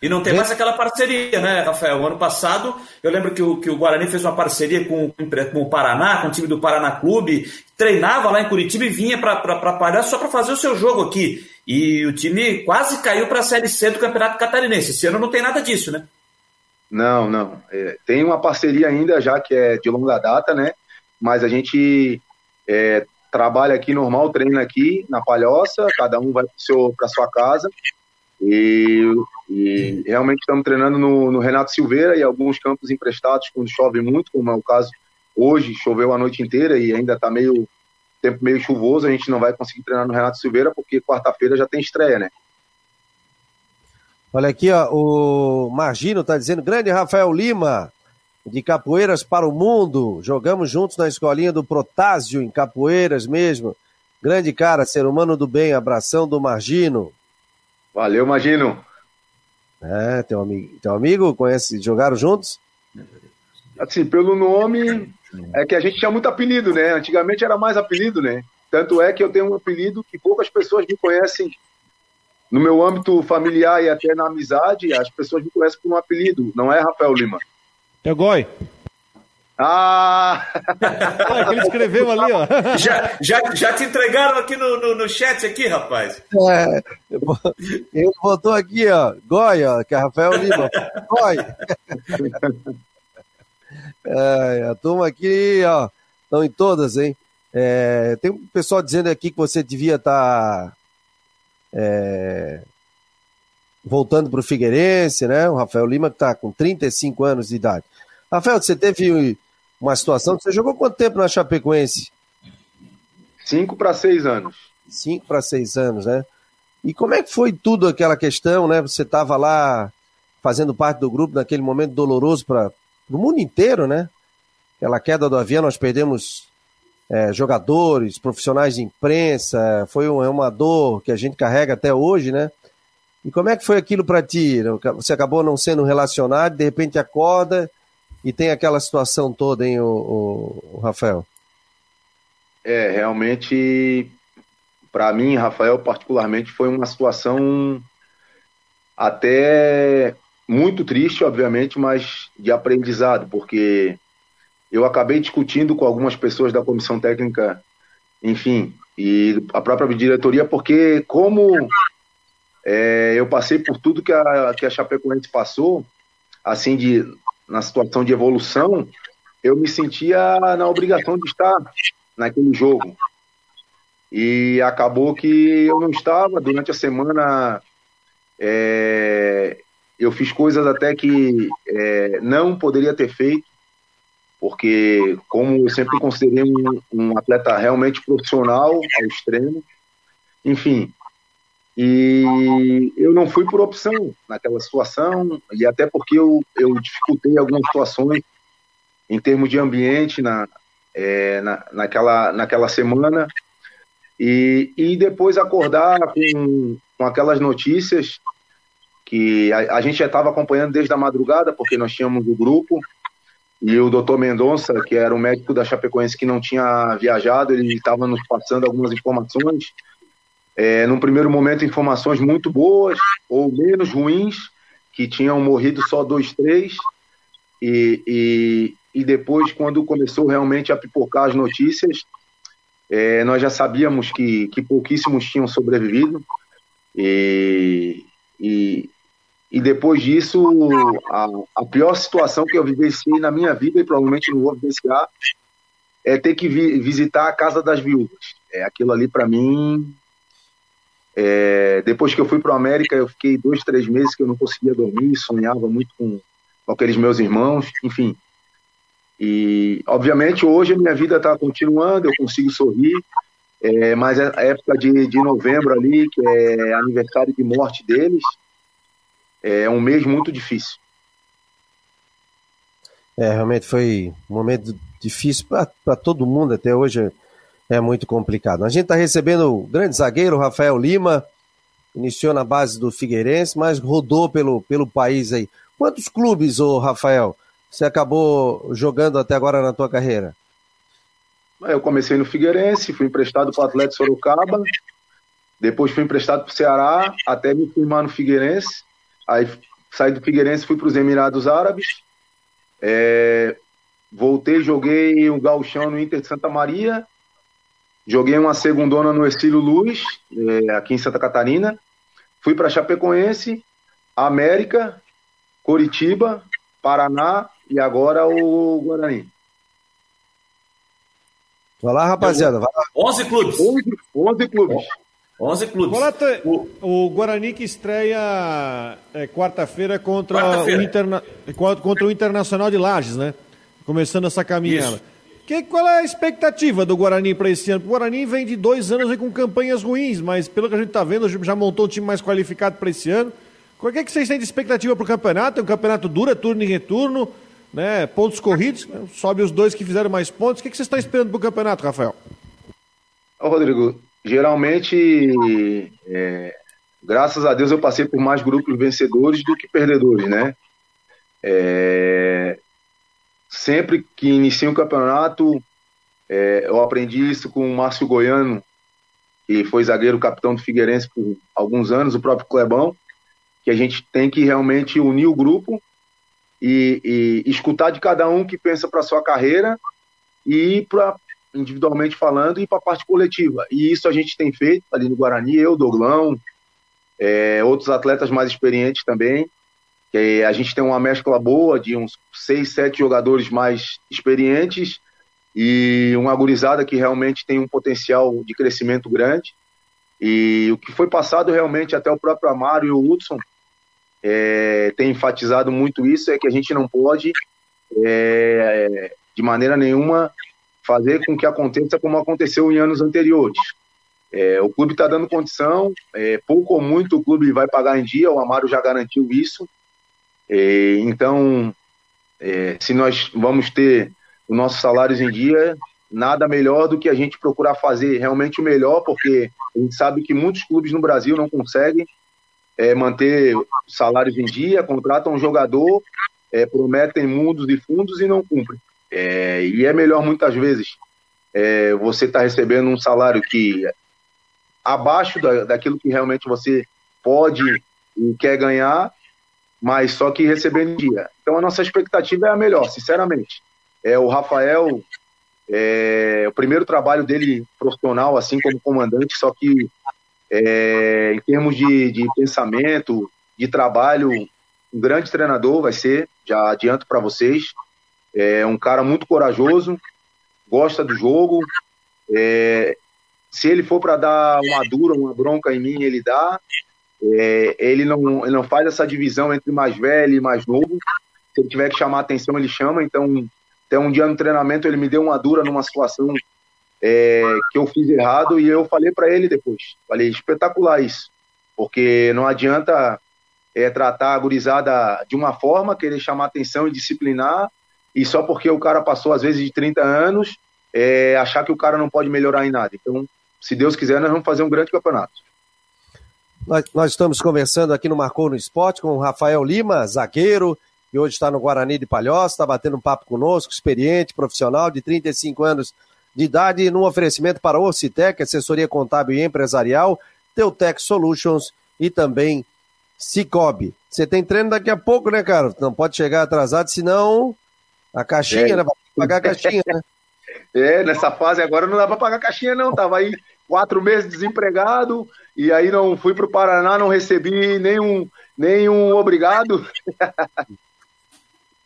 E não tem mais aquela parceria, né, Rafael? O ano passado, eu lembro que o, que o Guarani fez uma parceria com, com o Paraná, com o time do Paraná Clube, treinava lá em Curitiba e vinha para Pará só para fazer o seu jogo aqui. E o time quase caiu para a Série C do Campeonato Catarinense. Esse ano não tem nada disso, né? Não, não. É, tem uma parceria ainda já que é de longa data, né? Mas a gente é, trabalha aqui normal, treina aqui na Palhoça, cada um vai para sua casa. E, e, realmente estamos treinando no, no, Renato Silveira e alguns campos emprestados quando chove muito, como é o caso hoje, choveu a noite inteira e ainda está meio tempo meio chuvoso, a gente não vai conseguir treinar no Renato Silveira porque quarta-feira já tem estreia, né? Olha aqui, ó, o Margino está dizendo, grande Rafael Lima, de Capoeiras para o Mundo. Jogamos juntos na escolinha do Protásio, em Capoeiras mesmo. Grande cara, ser humano do bem, abração do Margino. Valeu, Margino. É, teu amigo, teu amigo conhece, jogaram juntos? Assim, pelo nome, é que a gente tinha muito apelido, né? Antigamente era mais apelido, né? Tanto é que eu tenho um apelido que poucas pessoas me conhecem no meu âmbito familiar e até na amizade, as pessoas me conhecem por um apelido, não é Rafael Lima. É Goi. Ah! que ele escreveu ali, ó. Já, já, já te entregaram aqui no, no, no chat aqui, rapaz. É, ele botou aqui, ó, Goi, ó, que é Rafael Lima. Goi. É, a turma aqui, ó, estão em todas, hein? É, tem um pessoal dizendo aqui que você devia estar tá é, voltando para o Figueirense, né? O Rafael Lima que está com 35 anos de idade. Rafael, você teve uma situação, você jogou quanto tempo na Chapecoense? Cinco para seis anos. Cinco para seis anos, né? E como é que foi tudo aquela questão, né? Você estava lá fazendo parte do grupo naquele momento doloroso para o mundo inteiro, né? Aquela queda do avião, nós perdemos é, jogadores, profissionais de imprensa, foi um, é uma dor que a gente carrega até hoje, né? E como é que foi aquilo para ti? Você acabou não sendo relacionado, de repente acorda e tem aquela situação toda, hein, o, o, o Rafael? É, realmente, para mim, Rafael, particularmente, foi uma situação até muito triste, obviamente, mas de aprendizado, porque eu acabei discutindo com algumas pessoas da comissão técnica, enfim, e a própria diretoria, porque como é, eu passei por tudo que a, que a Chapecoense passou, assim, de, na situação de evolução, eu me sentia na obrigação de estar naquele jogo. E acabou que eu não estava. Durante a semana, é, eu fiz coisas até que é, não poderia ter feito, porque, como eu sempre considerei um, um atleta realmente profissional ao extremo, enfim, e eu não fui por opção naquela situação, e até porque eu, eu dificultei algumas situações em termos de ambiente na, é, na, naquela, naquela semana, e, e depois acordar com, com aquelas notícias que a, a gente já estava acompanhando desde a madrugada, porque nós tínhamos o grupo, e o doutor Mendonça, que era o médico da Chapecoense que não tinha viajado, ele estava nos passando algumas informações. É, num primeiro momento, informações muito boas ou menos ruins, que tinham morrido só dois, três. E, e, e depois, quando começou realmente a pipocar as notícias, é, nós já sabíamos que, que pouquíssimos tinham sobrevivido. E, e, e depois disso, a, a pior situação que eu vivenciei na minha vida, e provavelmente não vou vivenciar, é ter que vi, visitar a casa das viúvas. É aquilo ali para mim. É, depois que eu fui para a América, eu fiquei dois, três meses que eu não conseguia dormir, sonhava muito com, com aqueles meus irmãos, enfim. E, obviamente, hoje a minha vida está continuando, eu consigo sorrir, é, mas a época de, de novembro ali, que é aniversário de morte deles, é um mês muito difícil. É, realmente foi um momento difícil para todo mundo, até hoje é muito complicado. A gente está recebendo o grande zagueiro Rafael Lima, iniciou na base do Figueirense, mas rodou pelo, pelo país aí. Quantos clubes, ô Rafael, você acabou jogando até agora na tua carreira? Eu comecei no Figueirense, fui emprestado para o Atlético Sorocaba, depois fui emprestado para o Ceará, até me firmar no Figueirense. Aí saí do Figueirense, fui para os Emirados Árabes. É, voltei, joguei o Galchão no Inter de Santa Maria. Joguei uma segundona no Estilo Luz, é, aqui em Santa Catarina. Fui para Chapecoense, América, Coritiba, Paraná e agora o Guarani. Vai lá, rapaziada. Vai lá. 11 clubes. 11, 11 clubes. 11 clubes. Boleta, o, o Guarani que estreia é, quarta-feira contra, quarta o Interna, contra o Internacional de Lages, né? Começando essa caminhada. Que, qual é a expectativa do Guarani para esse ano? O Guarani vem de dois anos com campanhas ruins, mas pelo que a gente está vendo, já montou um time mais qualificado para esse ano. Qual é que vocês têm de expectativa para o campeonato? É um campeonato duro, é turno e retorno, né? pontos corridos, né? sobe os dois que fizeram mais pontos. O que, que vocês estão esperando para o campeonato, Rafael? Ô, Rodrigo, geralmente, é, graças a Deus, eu passei por mais grupos vencedores do que perdedores, né? É, sempre que inicia um campeonato, é, eu aprendi isso com o Márcio Goiano, que foi zagueiro capitão do Figueirense por alguns anos, o próprio Clebão, que a gente tem que realmente unir o grupo e, e escutar de cada um que pensa para sua carreira e para individualmente falando, e para a parte coletiva. E isso a gente tem feito ali no Guarani, eu, Doglão, é, outros atletas mais experientes também. Que a gente tem uma mescla boa de uns seis, sete jogadores mais experientes e uma gurizada que realmente tem um potencial de crescimento grande. E o que foi passado realmente até o próprio Amaro e o Hudson é, tem enfatizado muito isso, é que a gente não pode, é, de maneira nenhuma, fazer com que aconteça como aconteceu em anos anteriores. É, o clube está dando condição, é, pouco ou muito o clube vai pagar em dia, o Amaro já garantiu isso. É, então, é, se nós vamos ter os nossos salários em dia, nada melhor do que a gente procurar fazer realmente o melhor, porque a gente sabe que muitos clubes no Brasil não conseguem. é, manter salários em dia, contratam um jogador, é, prometem mundos e fundos e não cumprem. É, e é melhor muitas vezes é, você estar tá recebendo um salário que abaixo da, daquilo que realmente você pode e quer ganhar, mas só que recebendo dia. Então a nossa expectativa é a melhor, sinceramente. É o Rafael, é, o primeiro trabalho dele profissional, assim como comandante, só que é, em termos de, de pensamento, de trabalho, um grande treinador vai ser, já adianto para vocês. É um cara muito corajoso, gosta do jogo. É, se ele for para dar uma dura, uma bronca em mim, ele dá. É, ele, não, ele não faz essa divisão entre mais velho e mais novo. Se ele tiver que chamar atenção, ele chama. Então, até um dia no treinamento, ele me deu uma dura numa situação é, que eu fiz errado e eu falei para ele depois. Falei, espetacular isso. Porque não adianta é, tratar a gurizada de uma forma, querer chamar atenção e disciplinar, e só porque o cara passou, às vezes, de 30 anos, é, achar que o cara não pode melhorar em nada. Então, se Deus quiser, nós vamos fazer um grande campeonato. Nós, nós estamos conversando aqui no Marcou no Esporte com o Rafael Lima, zagueiro, que hoje está no Guarani de Palhoça, está batendo um papo conosco, experiente, profissional, de 35 anos de idade, num oferecimento para Orcitec, assessoria contábil e empresarial, Teutec Solutions e também Cicobi. Você tem treino daqui a pouco, né, cara? Não pode chegar atrasado, senão a caixinha, é. né? Pagar a caixinha, né? É, nessa fase agora não dá para pagar a caixinha, não. Tava aí quatro meses desempregado, e aí não fui para o Paraná, não recebi nenhum, nenhum obrigado.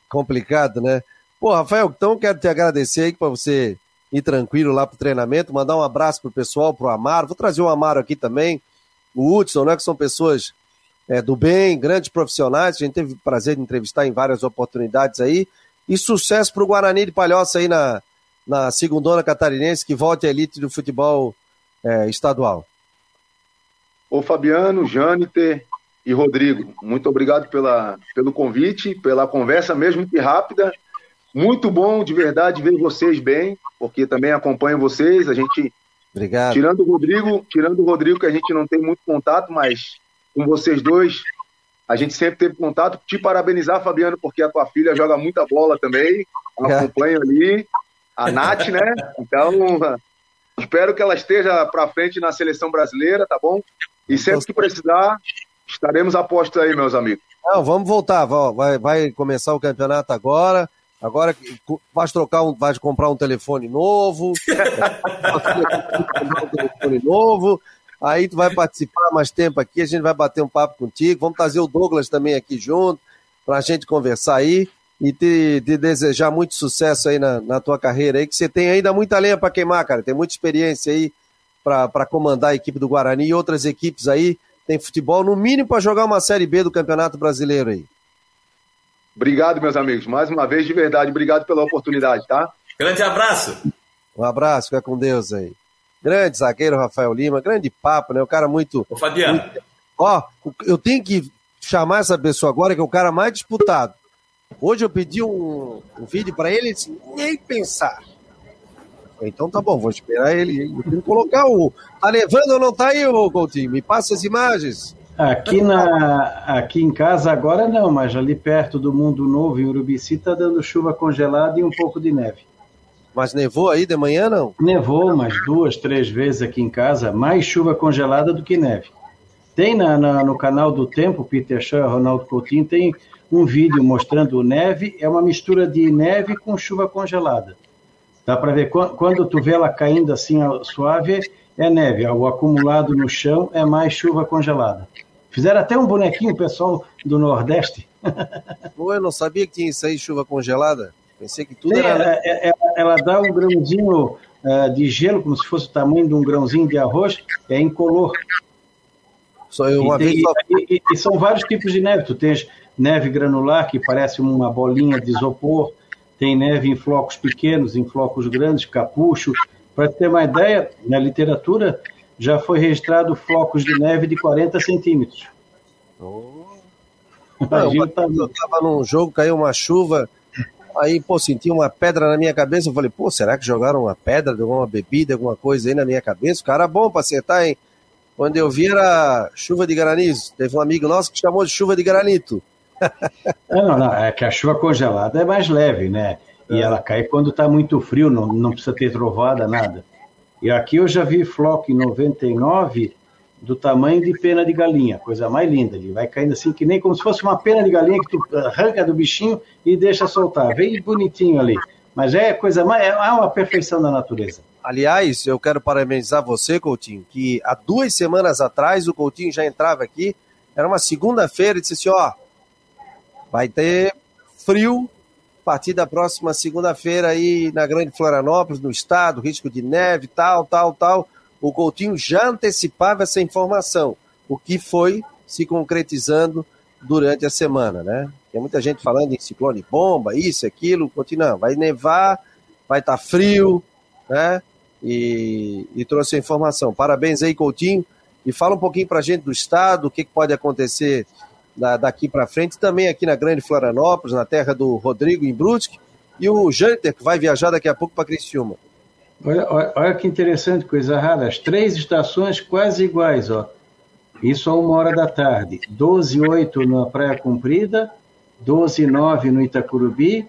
Complicado, né? Pô, Rafael, então quero te agradecer aí para você ir tranquilo lá pro treinamento, mandar um abraço pro pessoal, pro Amaro. Vou trazer o Amaro aqui também, o Hudson, né? Que são pessoas é, do bem, grandes profissionais. A gente teve prazer de entrevistar em várias oportunidades aí. E sucesso pro Guarani de Palhoça aí na, na segundona catarinense, que volte à elite do futebol é, estadual. Ô Fabiano, Jâniter e Rodrigo, muito obrigado pela, pelo convite, pela conversa, mesmo que rápida. Muito bom, de verdade, ver vocês bem, porque também acompanho vocês. A gente. Obrigado. Tirando o Rodrigo, tirando o Rodrigo, que a gente não tem muito contato, mas com vocês dois, a gente sempre teve contato. Te parabenizar, Fabiano, porque a tua filha joga muita bola também. Acompanho ali. A Nath, né? Então, espero que ela esteja para frente na seleção brasileira, tá bom? E sempre que precisar, estaremos a postos aí, meus amigos. Não, vamos voltar. Vai, vai começar o campeonato agora. Agora vai trocar um, vai comprar um telefone novo, um telefone novo. Aí tu vai participar mais tempo aqui, a gente vai bater um papo contigo. Vamos trazer o Douglas também aqui junto para a gente conversar aí e te, te, desejar muito sucesso aí na, na tua carreira aí, que você tem ainda muita lenha para queimar, cara. Tem muita experiência aí para comandar a equipe do Guarani e outras equipes aí. Tem futebol, no mínimo, para jogar uma Série B do Campeonato Brasileiro aí. Obrigado, meus amigos. Mais uma vez, de verdade, obrigado pela oportunidade, tá? Grande abraço. Um abraço, fica com Deus aí. Grande zagueiro Rafael Lima, grande papo, né? O cara muito. Ô, Fabiano. Muito... Ó, eu tenho que chamar essa pessoa agora, que é o cara mais disputado. Hoje eu pedi um, um vídeo para ele, disse, nem pensar. Então tá bom, vou esperar ele. Eu tenho que colocar o. Tá levando ou não tá aí, ô Coutinho? Me passa as imagens. Aqui, na, aqui em casa agora não, mas ali perto do Mundo Novo, em Urubici, está dando chuva congelada e um pouco de neve. Mas nevou aí de manhã, não? Nevou umas duas, três vezes aqui em casa, mais chuva congelada do que neve. Tem na, na, no canal do Tempo, Peter Shaw e Ronaldo Coutinho, tem um vídeo mostrando neve, é uma mistura de neve com chuva congelada. Dá para ver, quando tu vê ela caindo assim suave, é neve, o acumulado no chão é mais chuva congelada. Fizeram até um bonequinho, pessoal do Nordeste. Pô, eu não sabia que tinha isso aí, chuva congelada. Pensei que tudo era. É, é, é, ela dá um grãozinho uh, de gelo, como se fosse o tamanho de um grãozinho de arroz, é incolor. Só eu uma e, vez. Só... E, e, e, são vários tipos de neve. Tu tens neve granular, que parece uma bolinha de isopor, tem neve em flocos pequenos, em flocos grandes, capucho. Para ter uma ideia, na literatura já foi registrado flocos de neve de 40 centímetros. Oh. Não, eu estava num jogo, caiu uma chuva, aí, pô, senti uma pedra na minha cabeça. Eu falei, pô, será que jogaram uma pedra de alguma bebida, alguma coisa aí na minha cabeça? O cara é bom para acertar, hein? Quando eu vi era chuva de granizo. Teve um amigo nosso que chamou de chuva de granito. não, não, não, é que a chuva congelada é mais leve, né? E é. ela cai quando está muito frio, não, não precisa ter trovada, nada. E aqui eu já vi floco em 99 do tamanho de pena de galinha, coisa mais linda. Ele vai caindo assim, que nem como se fosse uma pena de galinha que tu arranca do bichinho e deixa soltar. Bem bonitinho ali. Mas é coisa mais, é uma perfeição da natureza. Aliás, eu quero parabenizar você, Coutinho, que há duas semanas atrás o Coutinho já entrava aqui, era uma segunda-feira e disse assim: ó, vai ter frio a partir da próxima segunda-feira aí na Grande Florianópolis, no estado, risco de neve, tal, tal, tal. O Coutinho já antecipava essa informação, o que foi se concretizando durante a semana, né? Tem muita gente falando em ciclone bomba, isso, aquilo, Coutinho, não, vai nevar, vai estar tá frio, né? e, e trouxe a informação. Parabéns aí, Coutinho. E fala um pouquinho para a gente do estado, o que, que pode acontecer da, daqui para frente, também aqui na Grande Florianópolis, na terra do Rodrigo, em Brusque, e o Janter, que vai viajar daqui a pouco para Criciúma. Olha, olha, que interessante, coisa rara. As três estações quase iguais, ó. Isso a uma hora da tarde. 12 e 8 na Praia Comprida, 12 e 9 no Itacurubi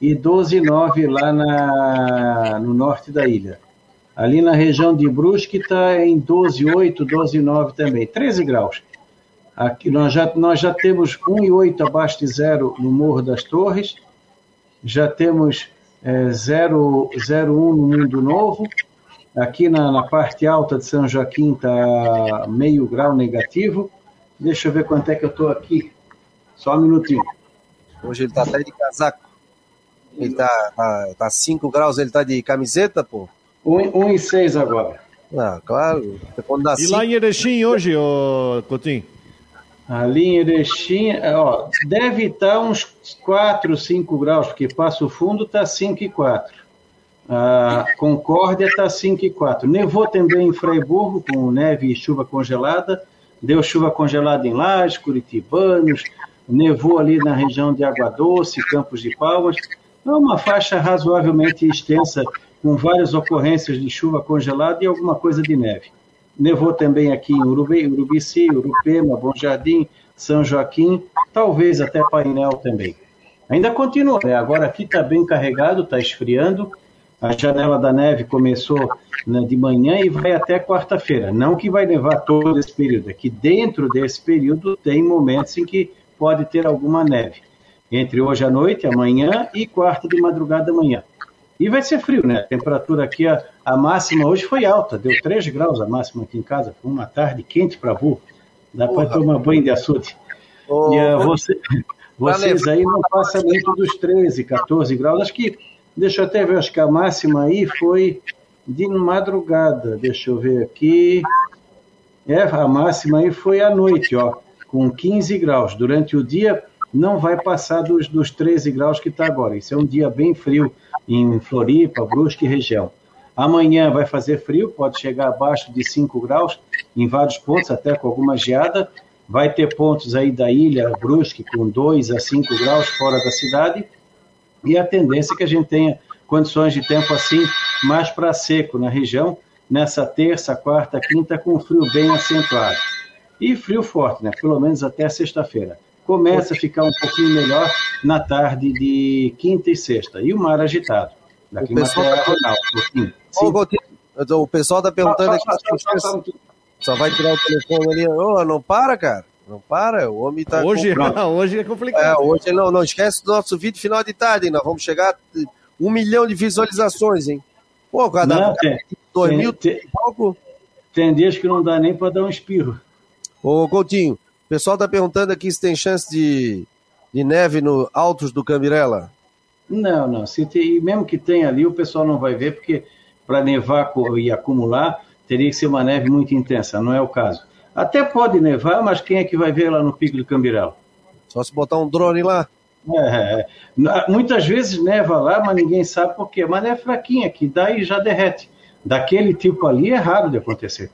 e 12 e 9 lá na, no norte da ilha. Ali na região de Brusque está em 12,8, 12,9 também, 13 graus. Aqui nós já, nós já temos 1,8 abaixo de zero no Morro das Torres, já temos é, 0,1 no Mundo Novo. Aqui na, na parte alta de São Joaquim está meio grau negativo. Deixa eu ver quanto é que eu estou aqui. Só um minutinho. Hoje ele está até de casaco. Ele está tá, tá 5 graus, ele está de camiseta, pô. 1 e 6 agora. Ah, claro. E lá em Erechim hoje, ô Coutinho? Ali em Erechim, ó, deve estar uns 4, 5 graus, porque Passo Fundo está 5 e 4. A Concórdia está 5 e 4. Nevou também em Freiburgo, com neve e chuva congelada. Deu chuva congelada em Lages, Curitibanos. Nevou ali na região de Água Doce, Campos de Palmas. É uma faixa razoavelmente extensa com várias ocorrências de chuva congelada e alguma coisa de neve. Nevou também aqui em Urubi, Urubici, Urupema, Bom Jardim, São Joaquim, talvez até Painel também. Ainda continua, né? agora aqui está bem carregado, está esfriando. A janela da neve começou né, de manhã e vai até quarta-feira. Não que vai nevar todo esse período, é que dentro desse período tem momentos em que pode ter alguma neve. Entre hoje à noite, amanhã e quarta de madrugada amanhã. E vai ser frio, né? A temperatura aqui, a, a máxima hoje foi alta, deu 3 graus a máxima aqui em casa. Foi uma tarde quente para burro. Dá para tomar banho de açude. Oh, e uh, você, vocês aí não passam muito dos 13, 14 graus. Acho que, deixa eu até ver, acho que a máxima aí foi de madrugada. Deixa eu ver aqui. É, a máxima aí foi à noite, ó, com 15 graus. Durante o dia não vai passar dos, dos 13 graus que está agora. Isso é um dia bem frio em Floripa, Brusque e região. Amanhã vai fazer frio, pode chegar abaixo de 5 graus em vários pontos, até com alguma geada. Vai ter pontos aí da ilha Brusque com 2 a 5 graus fora da cidade. E a tendência é que a gente tenha condições de tempo assim mais para seco na região, nessa terça, quarta, quinta, com frio bem acentuado. E frio forte, né? Pelo menos até sexta-feira começa a ficar um pouquinho melhor na tarde de quinta e sexta. E o mar agitado. Daqui o pessoal tá... Ronaldo. O pessoal está perguntando aqui. Só, só vai tirar o telefone ali. Oh, não para, cara. Não para, o homem está. Hoje, hoje é complicado. É, hoje não, não esquece do nosso vídeo final de tarde, hein? Nós vamos chegar a um milhão de visualizações, hein? Pô, cada não, tem, dois tem, mil, tem, tem dias que não dá nem para dar um espirro. Ô, Coutinho, o pessoal está perguntando aqui se tem chance de, de neve no altos do Cambirela. Não, não. Se tem, mesmo que tenha ali, o pessoal não vai ver, porque para nevar e acumular, teria que ser uma neve muito intensa, não é o caso. Até pode nevar, mas quem é que vai ver lá no Pico do Cambirela? Só se botar um drone lá. É, é. muitas vezes neva lá, mas ninguém sabe por quê. Mas é fraquinha, que daí já derrete. Daquele tipo ali é raro de acontecer.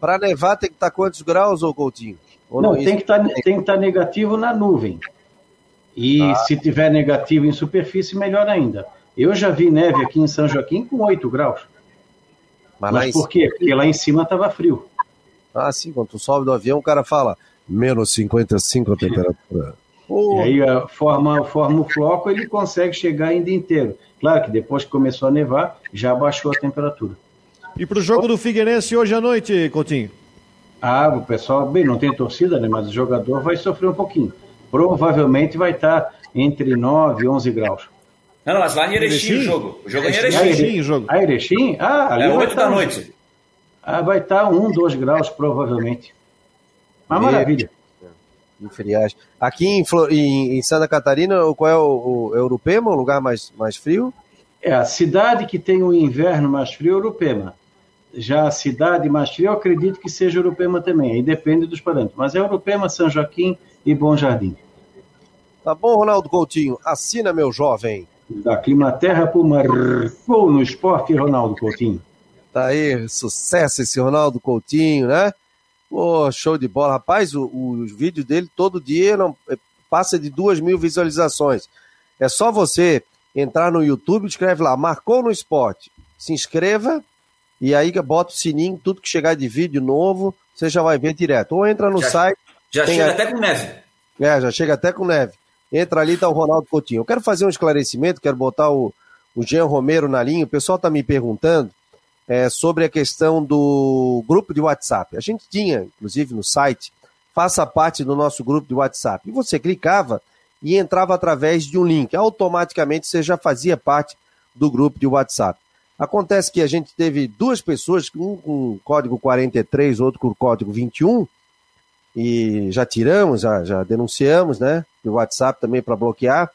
Para nevar tem que estar quantos graus, ô Coutinho? Ou não, tem que tá, estar tá negativo na nuvem. E ah. se tiver negativo em superfície, melhor ainda. Eu já vi neve aqui em São Joaquim com 8 graus. Mas, Mas por quê? Porque lá em cima estava frio. Ah, sim, quando tu sobe do avião, o cara fala menos 55 a temperatura. Oh. E aí forma, forma o floco, ele consegue chegar ainda inteiro. Claro que depois que começou a nevar, já baixou a temperatura. E para o jogo do Figueirense hoje à noite, Coutinho? Ah, o pessoal, bem, não tem torcida, né? Mas o jogador vai sofrer um pouquinho. Provavelmente vai estar entre 9 e 11 graus. Não, mas lá em Erechim, o jogo. O jogo é em Erechim. Erechim, jogo. Ah, Erechim? Ah, ali é 8 da noite. Ah, vai estar 1, 2 graus, provavelmente. Uma maravilha. Em friagem. Aqui em, em, em, Santa Catarina, qual é o, o Europema, o lugar mais, mais frio? É, a cidade que tem o inverno mais frio é Europema. Já a cidade fria, eu acredito que seja Urupema também, aí depende dos parâmetros. Mas é Urupema, São Joaquim e Bom Jardim. Tá bom, Ronaldo Coutinho. Assina, meu jovem. Da Climaterra por Marcou no esporte, Ronaldo Coutinho. Tá aí, sucesso esse Ronaldo Coutinho, né? Pô, show de bola. Rapaz, o, o vídeo dele todo dia não, é, passa de duas mil visualizações. É só você entrar no YouTube, escreve lá, marcou no esporte. Se inscreva e aí bota o sininho, tudo que chegar de vídeo novo, você já vai ver direto. Ou entra no já, site. Já chega a... até com neve. É, já chega até com neve. Entra ali, tá o Ronaldo Coutinho. Eu quero fazer um esclarecimento, quero botar o, o Jean Romero na linha. O pessoal tá me perguntando é, sobre a questão do grupo de WhatsApp. A gente tinha, inclusive, no site, faça parte do nosso grupo de WhatsApp. E você clicava e entrava através de um link. Automaticamente você já fazia parte do grupo de WhatsApp. Acontece que a gente teve duas pessoas, um com código 43, outro com código 21, e já tiramos, já, já denunciamos, né? O WhatsApp também para bloquear.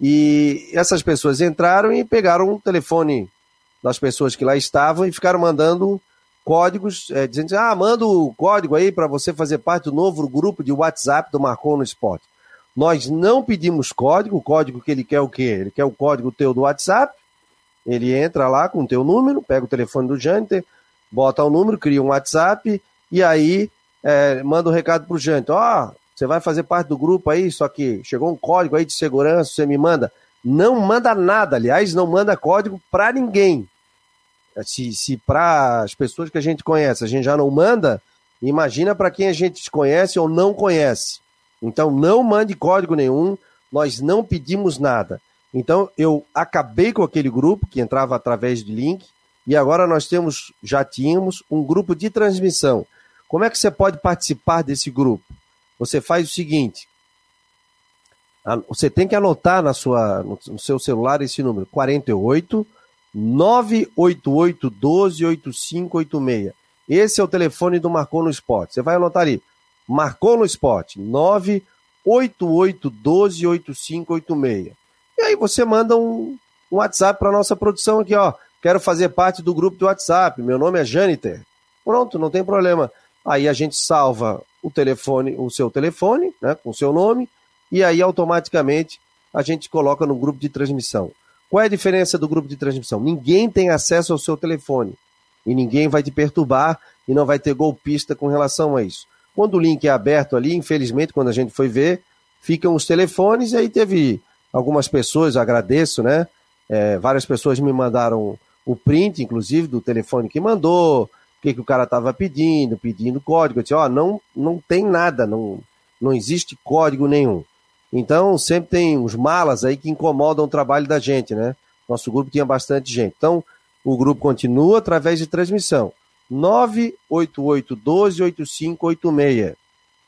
E essas pessoas entraram e pegaram o telefone das pessoas que lá estavam e ficaram mandando códigos, é, dizendo ah, manda o código aí para você fazer parte do novo grupo de WhatsApp do Marcon no Esporte. Nós não pedimos código, o código que ele quer o quê? Ele quer o código teu do WhatsApp, ele entra lá com o teu número, pega o telefone do Janter, bota o número, cria um WhatsApp e aí é, manda um recado pro Janter. Ó, oh, você vai fazer parte do grupo aí, só que chegou um código aí de segurança, você me manda. Não manda nada, aliás, não manda código para ninguém. Se, se para as pessoas que a gente conhece a gente já não manda, imagina para quem a gente conhece ou não conhece. Então não mande código nenhum, nós não pedimos nada. Então eu acabei com aquele grupo que entrava através de link e agora nós temos, já tínhamos um grupo de transmissão. Como é que você pode participar desse grupo? Você faz o seguinte: você tem que anotar na sua, no seu celular esse número: 48 988 12 8586. Esse é o telefone do Marcou no Esporte. Você vai anotar ali: Marcou no Esporte 988 12 8586. E aí você manda um, um WhatsApp para nossa produção aqui, ó. Quero fazer parte do grupo do WhatsApp. Meu nome é Janiter. Pronto, não tem problema. Aí a gente salva o telefone, o seu telefone, né, com o seu nome, e aí automaticamente a gente coloca no grupo de transmissão. Qual é a diferença do grupo de transmissão? Ninguém tem acesso ao seu telefone e ninguém vai te perturbar e não vai ter golpista com relação a isso. Quando o link é aberto ali, infelizmente, quando a gente foi ver, ficam os telefones e aí teve algumas pessoas, agradeço, né? É, várias pessoas me mandaram o print, inclusive, do telefone que mandou, o que, que o cara estava pedindo, pedindo código. Eu disse, ó, oh, não, não tem nada, não, não existe código nenhum. Então, sempre tem uns malas aí que incomodam o trabalho da gente, né? Nosso grupo tinha bastante gente. Então, o grupo continua através de transmissão. 988 12 8586.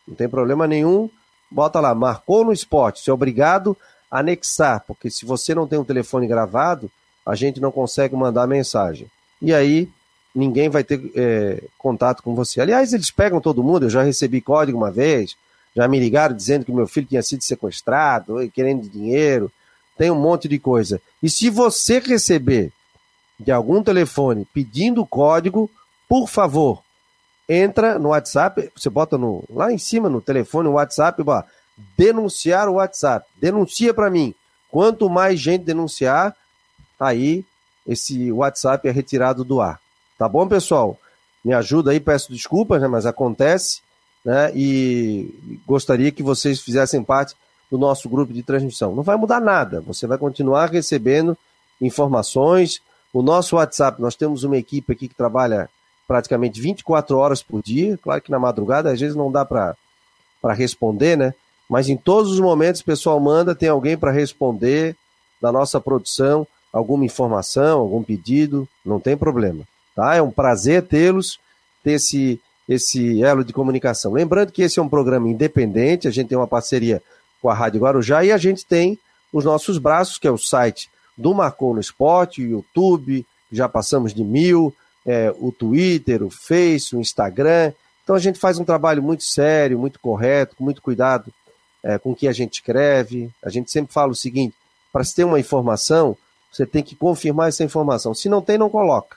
Não tem problema nenhum. Bota lá, marcou no esporte. Você é obrigado anexar, porque se você não tem um telefone gravado, a gente não consegue mandar mensagem. E aí ninguém vai ter é, contato com você. Aliás, eles pegam todo mundo, eu já recebi código uma vez, já me ligaram dizendo que meu filho tinha sido sequestrado, querendo dinheiro, tem um monte de coisa. E se você receber de algum telefone pedindo código, por favor, entra no WhatsApp, você bota no, lá em cima no telefone, no WhatsApp, bota, denunciar o WhatsApp. Denuncia para mim. Quanto mais gente denunciar, aí esse WhatsApp é retirado do ar. Tá bom, pessoal? Me ajuda aí, peço desculpas, né, mas acontece, né? E gostaria que vocês fizessem parte do nosso grupo de transmissão. Não vai mudar nada, você vai continuar recebendo informações. O nosso WhatsApp, nós temos uma equipe aqui que trabalha praticamente 24 horas por dia. Claro que na madrugada às vezes não dá para responder, né? Mas em todos os momentos o pessoal manda, tem alguém para responder da nossa produção, alguma informação, algum pedido, não tem problema. Tá? É um prazer tê-los, ter esse, esse elo de comunicação. Lembrando que esse é um programa independente, a gente tem uma parceria com a Rádio Guarujá e a gente tem os nossos braços, que é o site do Marcou no Esporte, o YouTube, já passamos de mil, é, o Twitter, o Face, o Instagram. Então a gente faz um trabalho muito sério, muito correto, com muito cuidado é, com que a gente escreve. A gente sempre fala o seguinte: para se ter uma informação, você tem que confirmar essa informação. Se não tem, não coloca.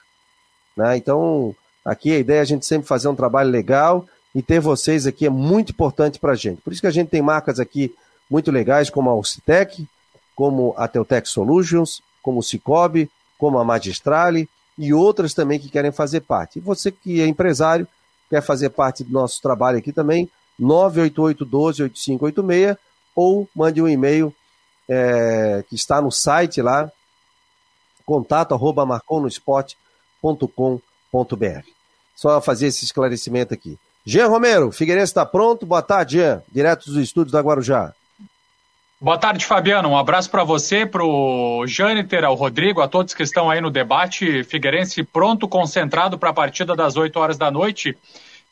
Né? Então, aqui a ideia é a gente sempre fazer um trabalho legal e ter vocês aqui é muito importante para a gente. Por isso que a gente tem marcas aqui muito legais, como a Alcitec, como a Teutec Solutions, como o Cicobi, como a Magistrale e outras também que querem fazer parte. E você que é empresário, quer fazer parte do nosso trabalho aqui também, 988-12-8586 ou mande um e-mail é, que está no site lá, contato arroba marconosport.com.br. Só fazer esse esclarecimento aqui. Jean Romero, Figueirense está pronto? Boa tarde, Jean, direto dos estúdios da Guarujá. Boa tarde, Fabiano. Um abraço para você, para o Jâniter, ao Rodrigo, a todos que estão aí no debate. Figueirense pronto, concentrado para a partida das 8 horas da noite.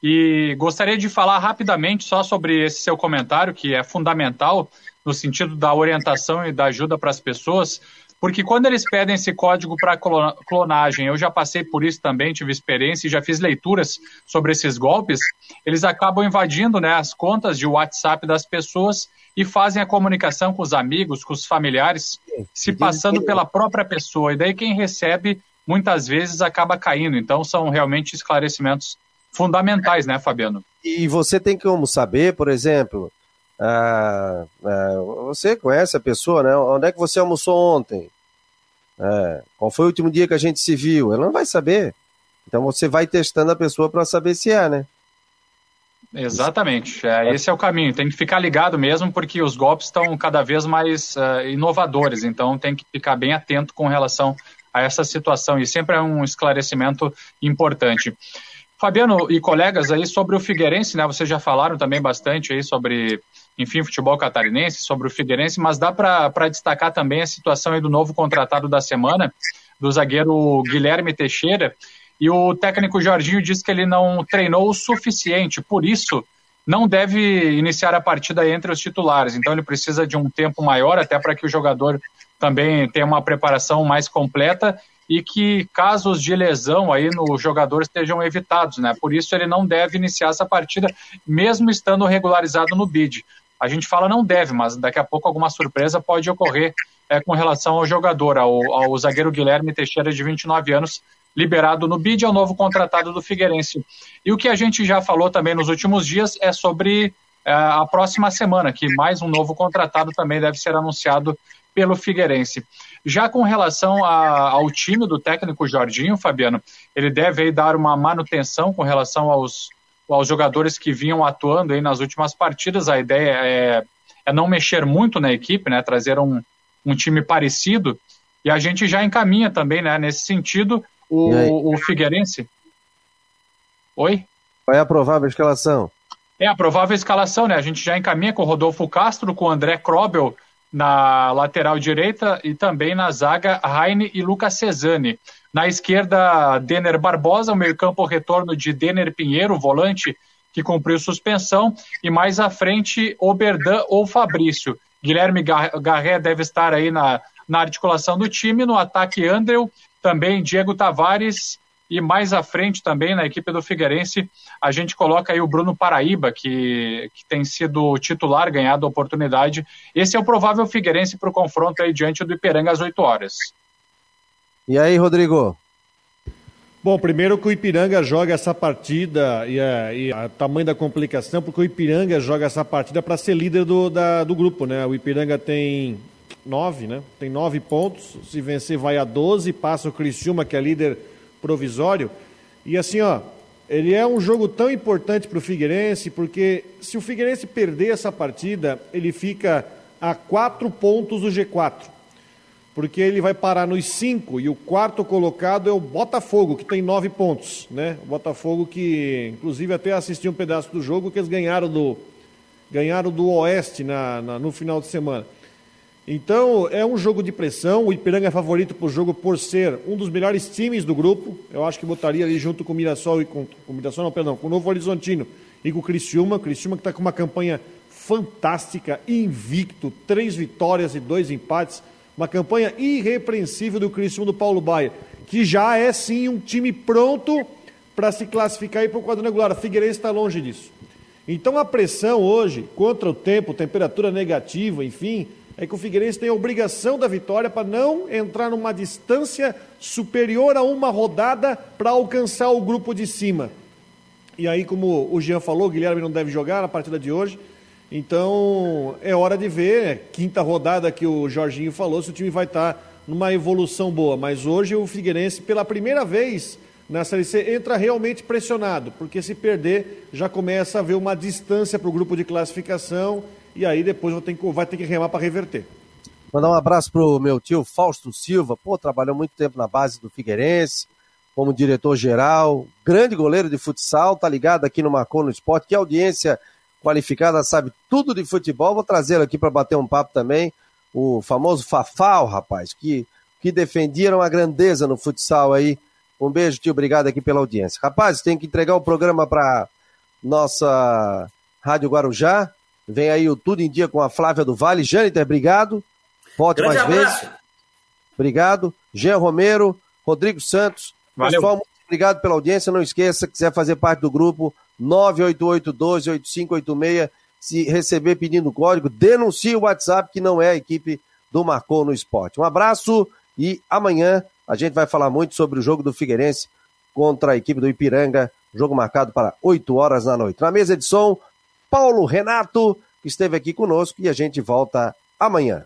E gostaria de falar rapidamente só sobre esse seu comentário, que é fundamental no sentido da orientação e da ajuda para as pessoas, porque quando eles pedem esse código para clonagem, eu já passei por isso também, tive experiência e já fiz leituras sobre esses golpes, eles acabam invadindo né, as contas de WhatsApp das pessoas e fazem a comunicação com os amigos, com os familiares, se passando pela própria pessoa. E daí quem recebe, muitas vezes, acaba caindo. Então, são realmente esclarecimentos fundamentais, né, Fabiano? E você tem como saber, por exemplo, ah, ah, você conhece a pessoa, né? Onde é que você almoçou ontem? É, qual foi o último dia que a gente se viu? Ela não vai saber. Então você vai testando a pessoa para saber se é, né? Exatamente. É, esse é o caminho. Tem que ficar ligado mesmo, porque os golpes estão cada vez mais uh, inovadores. Então tem que ficar bem atento com relação a essa situação. E sempre é um esclarecimento importante. Fabiano e colegas aí sobre o Figueirense, né? Vocês já falaram também bastante aí sobre enfim, futebol catarinense, sobre o Figueirense, mas dá para destacar também a situação do novo contratado da semana, do zagueiro Guilherme Teixeira, e o técnico Jorginho diz que ele não treinou o suficiente, por isso não deve iniciar a partida entre os titulares, então ele precisa de um tempo maior, até para que o jogador também tenha uma preparação mais completa e que casos de lesão aí no jogador estejam evitados, né? Por isso ele não deve iniciar essa partida, mesmo estando regularizado no bid. A gente fala não deve, mas daqui a pouco alguma surpresa pode ocorrer é, com relação ao jogador, ao, ao zagueiro Guilherme Teixeira, de 29 anos, liberado no BID, ao novo contratado do Figueirense. E o que a gente já falou também nos últimos dias é sobre é, a próxima semana, que mais um novo contratado também deve ser anunciado pelo Figueirense. Já com relação a, ao time do técnico Jorginho, Fabiano, ele deve dar uma manutenção com relação aos aos jogadores que vinham atuando aí nas últimas partidas. A ideia é, é não mexer muito na equipe, né? Trazer um, um time parecido. E a gente já encaminha também, né? Nesse sentido, o, o Figueirense. Oi? Qual é a provável escalação? É a provável escalação, né? A gente já encaminha com o Rodolfo Castro, com o André Krobel na lateral direita e também na zaga Heine e Lucas Cesani. Na esquerda, Denner Barbosa, o meio-campo retorno de Denner Pinheiro, volante que cumpriu suspensão, e mais à frente, Oberdan ou Fabrício. Guilherme Garré deve estar aí na, na articulação do time, no ataque Andrew, também Diego Tavares, e mais à frente também na equipe do Figueirense, a gente coloca aí o Bruno Paraíba, que, que tem sido titular, ganhado a oportunidade. Esse é o provável Figueirense para o confronto aí diante do Iperanga às 8 horas. E aí, Rodrigo? Bom, primeiro que o Ipiranga joga essa partida e a, e a tamanho da complicação, porque o Ipiranga joga essa partida para ser líder do, da, do grupo, né? O Ipiranga tem nove, né? Tem nove pontos. Se vencer, vai a doze, passa o Criciúma, que é líder provisório. E assim, ó, ele é um jogo tão importante para o Figueirense, porque se o Figueirense perder essa partida, ele fica a quatro pontos do G4. porque ele vai parar nos cinco e o quarto colocado é o Botafogo, que tem nove pontos, né? O Botafogo que, inclusive, até assisti um pedaço do jogo que eles ganharam do, ganharam do Oeste na, na no final de semana. Então, é um jogo de pressão. O Ipiranga é favorito para o jogo por ser um dos melhores times do grupo. Eu acho que botaria ali junto com o Mirassol e com, com o Mirassol, não, perdão, com o Novo Horizontino e com o Criciúma. O Criciúma que está com uma campanha fantástica, invicto, três vitórias e dois empates. Uma campanha irrepreensível do Criciúma do Paulo Baia, que já é sim um time pronto para se classificar para o quadrangular. A Figueirense está longe disso. Então a pressão hoje, contra o tempo, temperatura negativa, enfim, é que o Figueirense tem a obrigação da vitória para não entrar numa distância superior a uma rodada para alcançar o grupo de cima. E aí, como o Jean falou, o Guilherme não deve jogar na partida de hoje. Então, é hora de ver, quinta rodada que o Jorginho falou, se o time vai estar tá numa evolução boa. Mas hoje o Figueirense, pela primeira vez na Série C, entra realmente pressionado, porque se perder, já começa a haver uma distância para o grupo de classificação e aí depois vai ter que, vai ter que remar para reverter. Mandar um abraço pro meu tio Fausto Silva, pô, trabalhou muito tempo na base do Figueirense, como diretor-geral, grande goleiro de futsal, tá ligado aqui no Marcou no Esporte, que audiência qualificada, sabe tudo de futebol, vou trazê-lo aqui para bater um papo também, o famoso Fafal, rapaz, que, que defendiam a grandeza no futsal aí. Um beijo, tio, obrigado aqui pela audiência. Rapaz, tem que entregar o programa para nossa Rádio Guarujá, Vem aí o Tudo em Dia com a Flávia do Vale. Jâniter, obrigado. Volte Grande mais abraço. vezes. Obrigado. Jean Romero, Rodrigo Santos. Valeu. Pessoal, muito obrigado pela audiência. Não esqueça, quiser fazer parte do grupo 988-12-8586. Se receber pedindo código, denuncie o WhatsApp, que não é a equipe do Marcou no Esporte. Um abraço e amanhã a gente vai falar muito sobre o jogo do Figueirense contra a equipe do Ipiranga. Jogo marcado para 8 horas da noite. Na mesa de som, Paulo Renato, que esteve aqui conosco, e a gente volta amanhã.